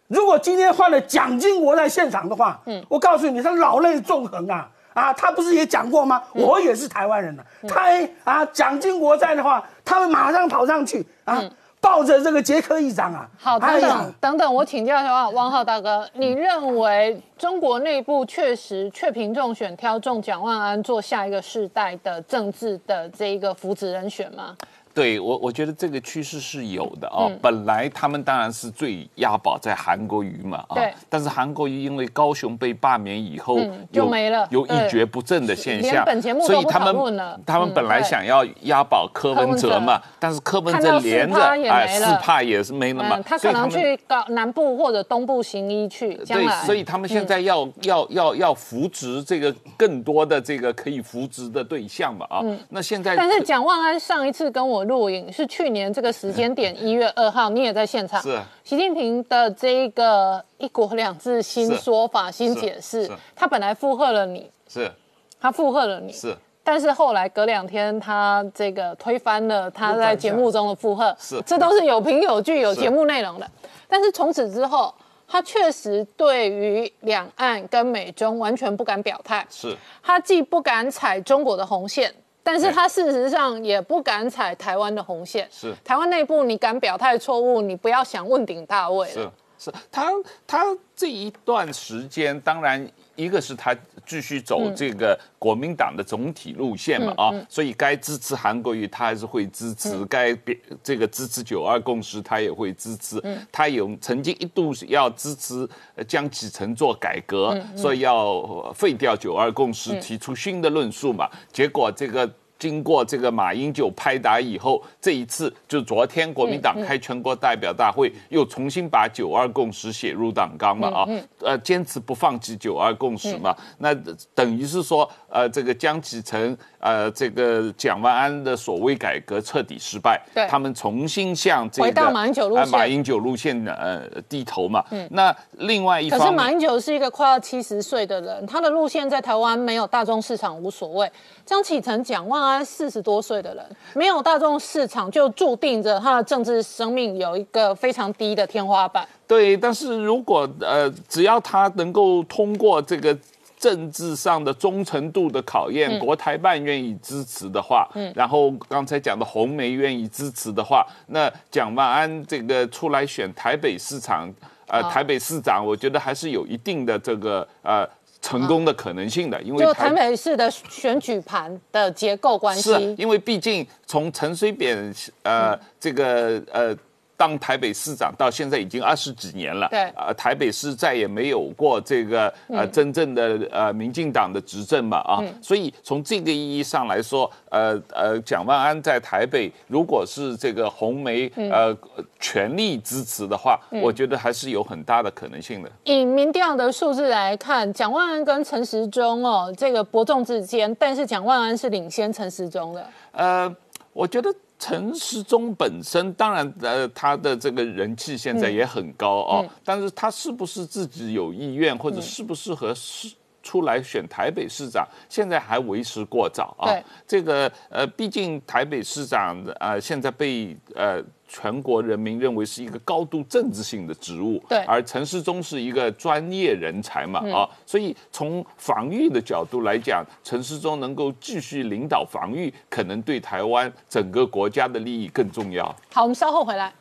如果今天换了蒋经国在现场的话，嗯我告诉你，他老泪纵横啊！啊，他不是也讲过吗？嗯我也是台湾人呐、他哎啊，蒋经国在的话，他们马上跑上去啊，抱着这个捷克议长啊。好，等哎等等等，我请教一下汪浩大哥，你认为中国内部确实确凭中选，挑中蒋万安做下一个世代的政治的这一个扶植人选吗？对我，我觉得这个趋势是有的哦。本来他们当然是最押宝在韩国瑜嘛啊，但是韩国瑜因为高雄被罢免以后嗯，就有没了有一蹶不振的现象所以他们他们本来想要押宝柯文哲嘛但是柯文哲连着哎四帕也是没了嘛嗯，，他可能去搞南部或者东部行医去，将对，所以他们现在要、要要要扶植这个更多的这个可以扶植的对象嘛啊，那现在嗯但是蒋万安上一次跟我录影是去年这个时间点一月二号，你也在现场。是。习近平的这一个“一国两制”新是。说法、新解释，他本来附和了你，是。他附和了你，是。但是后来隔两天，他这个推翻了他在节目中的附和，是。这都是有凭有据、有是。节目内容的。但是从此之后，他确实对于两岸跟美中完全不敢表态，是。他既不敢踩中国的红线，但是他事实上也不敢踩台湾的红线。是台湾内部你敢表态错误，你不要想问鼎大位了。是是，他他这一段时间，当然一个是他继续走这个国民党的总体路线嘛、啊，所以该支持韩国瑜他还是会支持，该别这个支持九二共识他也会支持，他有曾经一度要支持呃江启臣做改革，所以要呃废掉九二共识，提出新的论述嘛，结果这个。经过这个马英九拍打以后，这一次就昨天国民党开全国代表大会，又重新把九二共识写入党纲了啊，呃，坚持不放弃九二共识嘛，那等于是说，呃，这个江启臣，呃，这个蒋万安的所谓改革彻底失败，对。他们重新向这个马英九路线。呃马英九路线呃低头嘛，那另外一方可是。马英九是一个快要七十岁的人，他的路线在台湾没有大众市场无所谓。江启臣、蒋万安四十多岁的人，没有大众市场，就注定着他的政治生命有一个非常低的天花板。对，但是如果呃，只要他能够通过这个政治上的忠诚度的考验，嗯国台办愿意支持的话，嗯然后刚才讲的红媒愿意支持的话，那蒋万安这个出来选台北市场，呃，台北市长，我觉得还是有一定的这个呃成功的可能性的，因为就台北市的选举盘的结构关是系，因为毕竟从陈水扁呃、嗯这个呃当台北市长到现在已经二十几年了，对。啊呃台北市再也没有过这个呃、真正的呃民进党的执政嘛啊，所以从这个意义上来说，呃呃蒋万安在台北如果是这个红媒嗯。呃全力支持的话，我觉得还是有很大的可能性的。以民调的数字来看，蒋万安跟陈时中哦，这个伯仲之间，但是蒋万安是领先陈时中的。呃，我觉得陈时中本身，当然，呃，他的这个人气现在也很高哦，嗯但是他是不是自己有意愿，或者适不适合是出来选台北市长，现在还为时过早啊。这个呃，毕竟台北市长呃，现在被呃。全国人民认为是一个高度政治性的职务，对而陈世忠是一个专业人才嘛，啊，所以从防御的角度来讲，陈世忠能够继续领导防御，可能对台湾整个国家的利益更重要。好，我们稍后回来。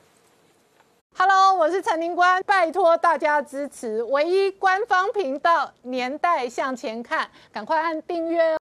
Hello，我是陈宁官，拜托大家支持唯一官方频道《年代向前看》，赶快按订阅哦。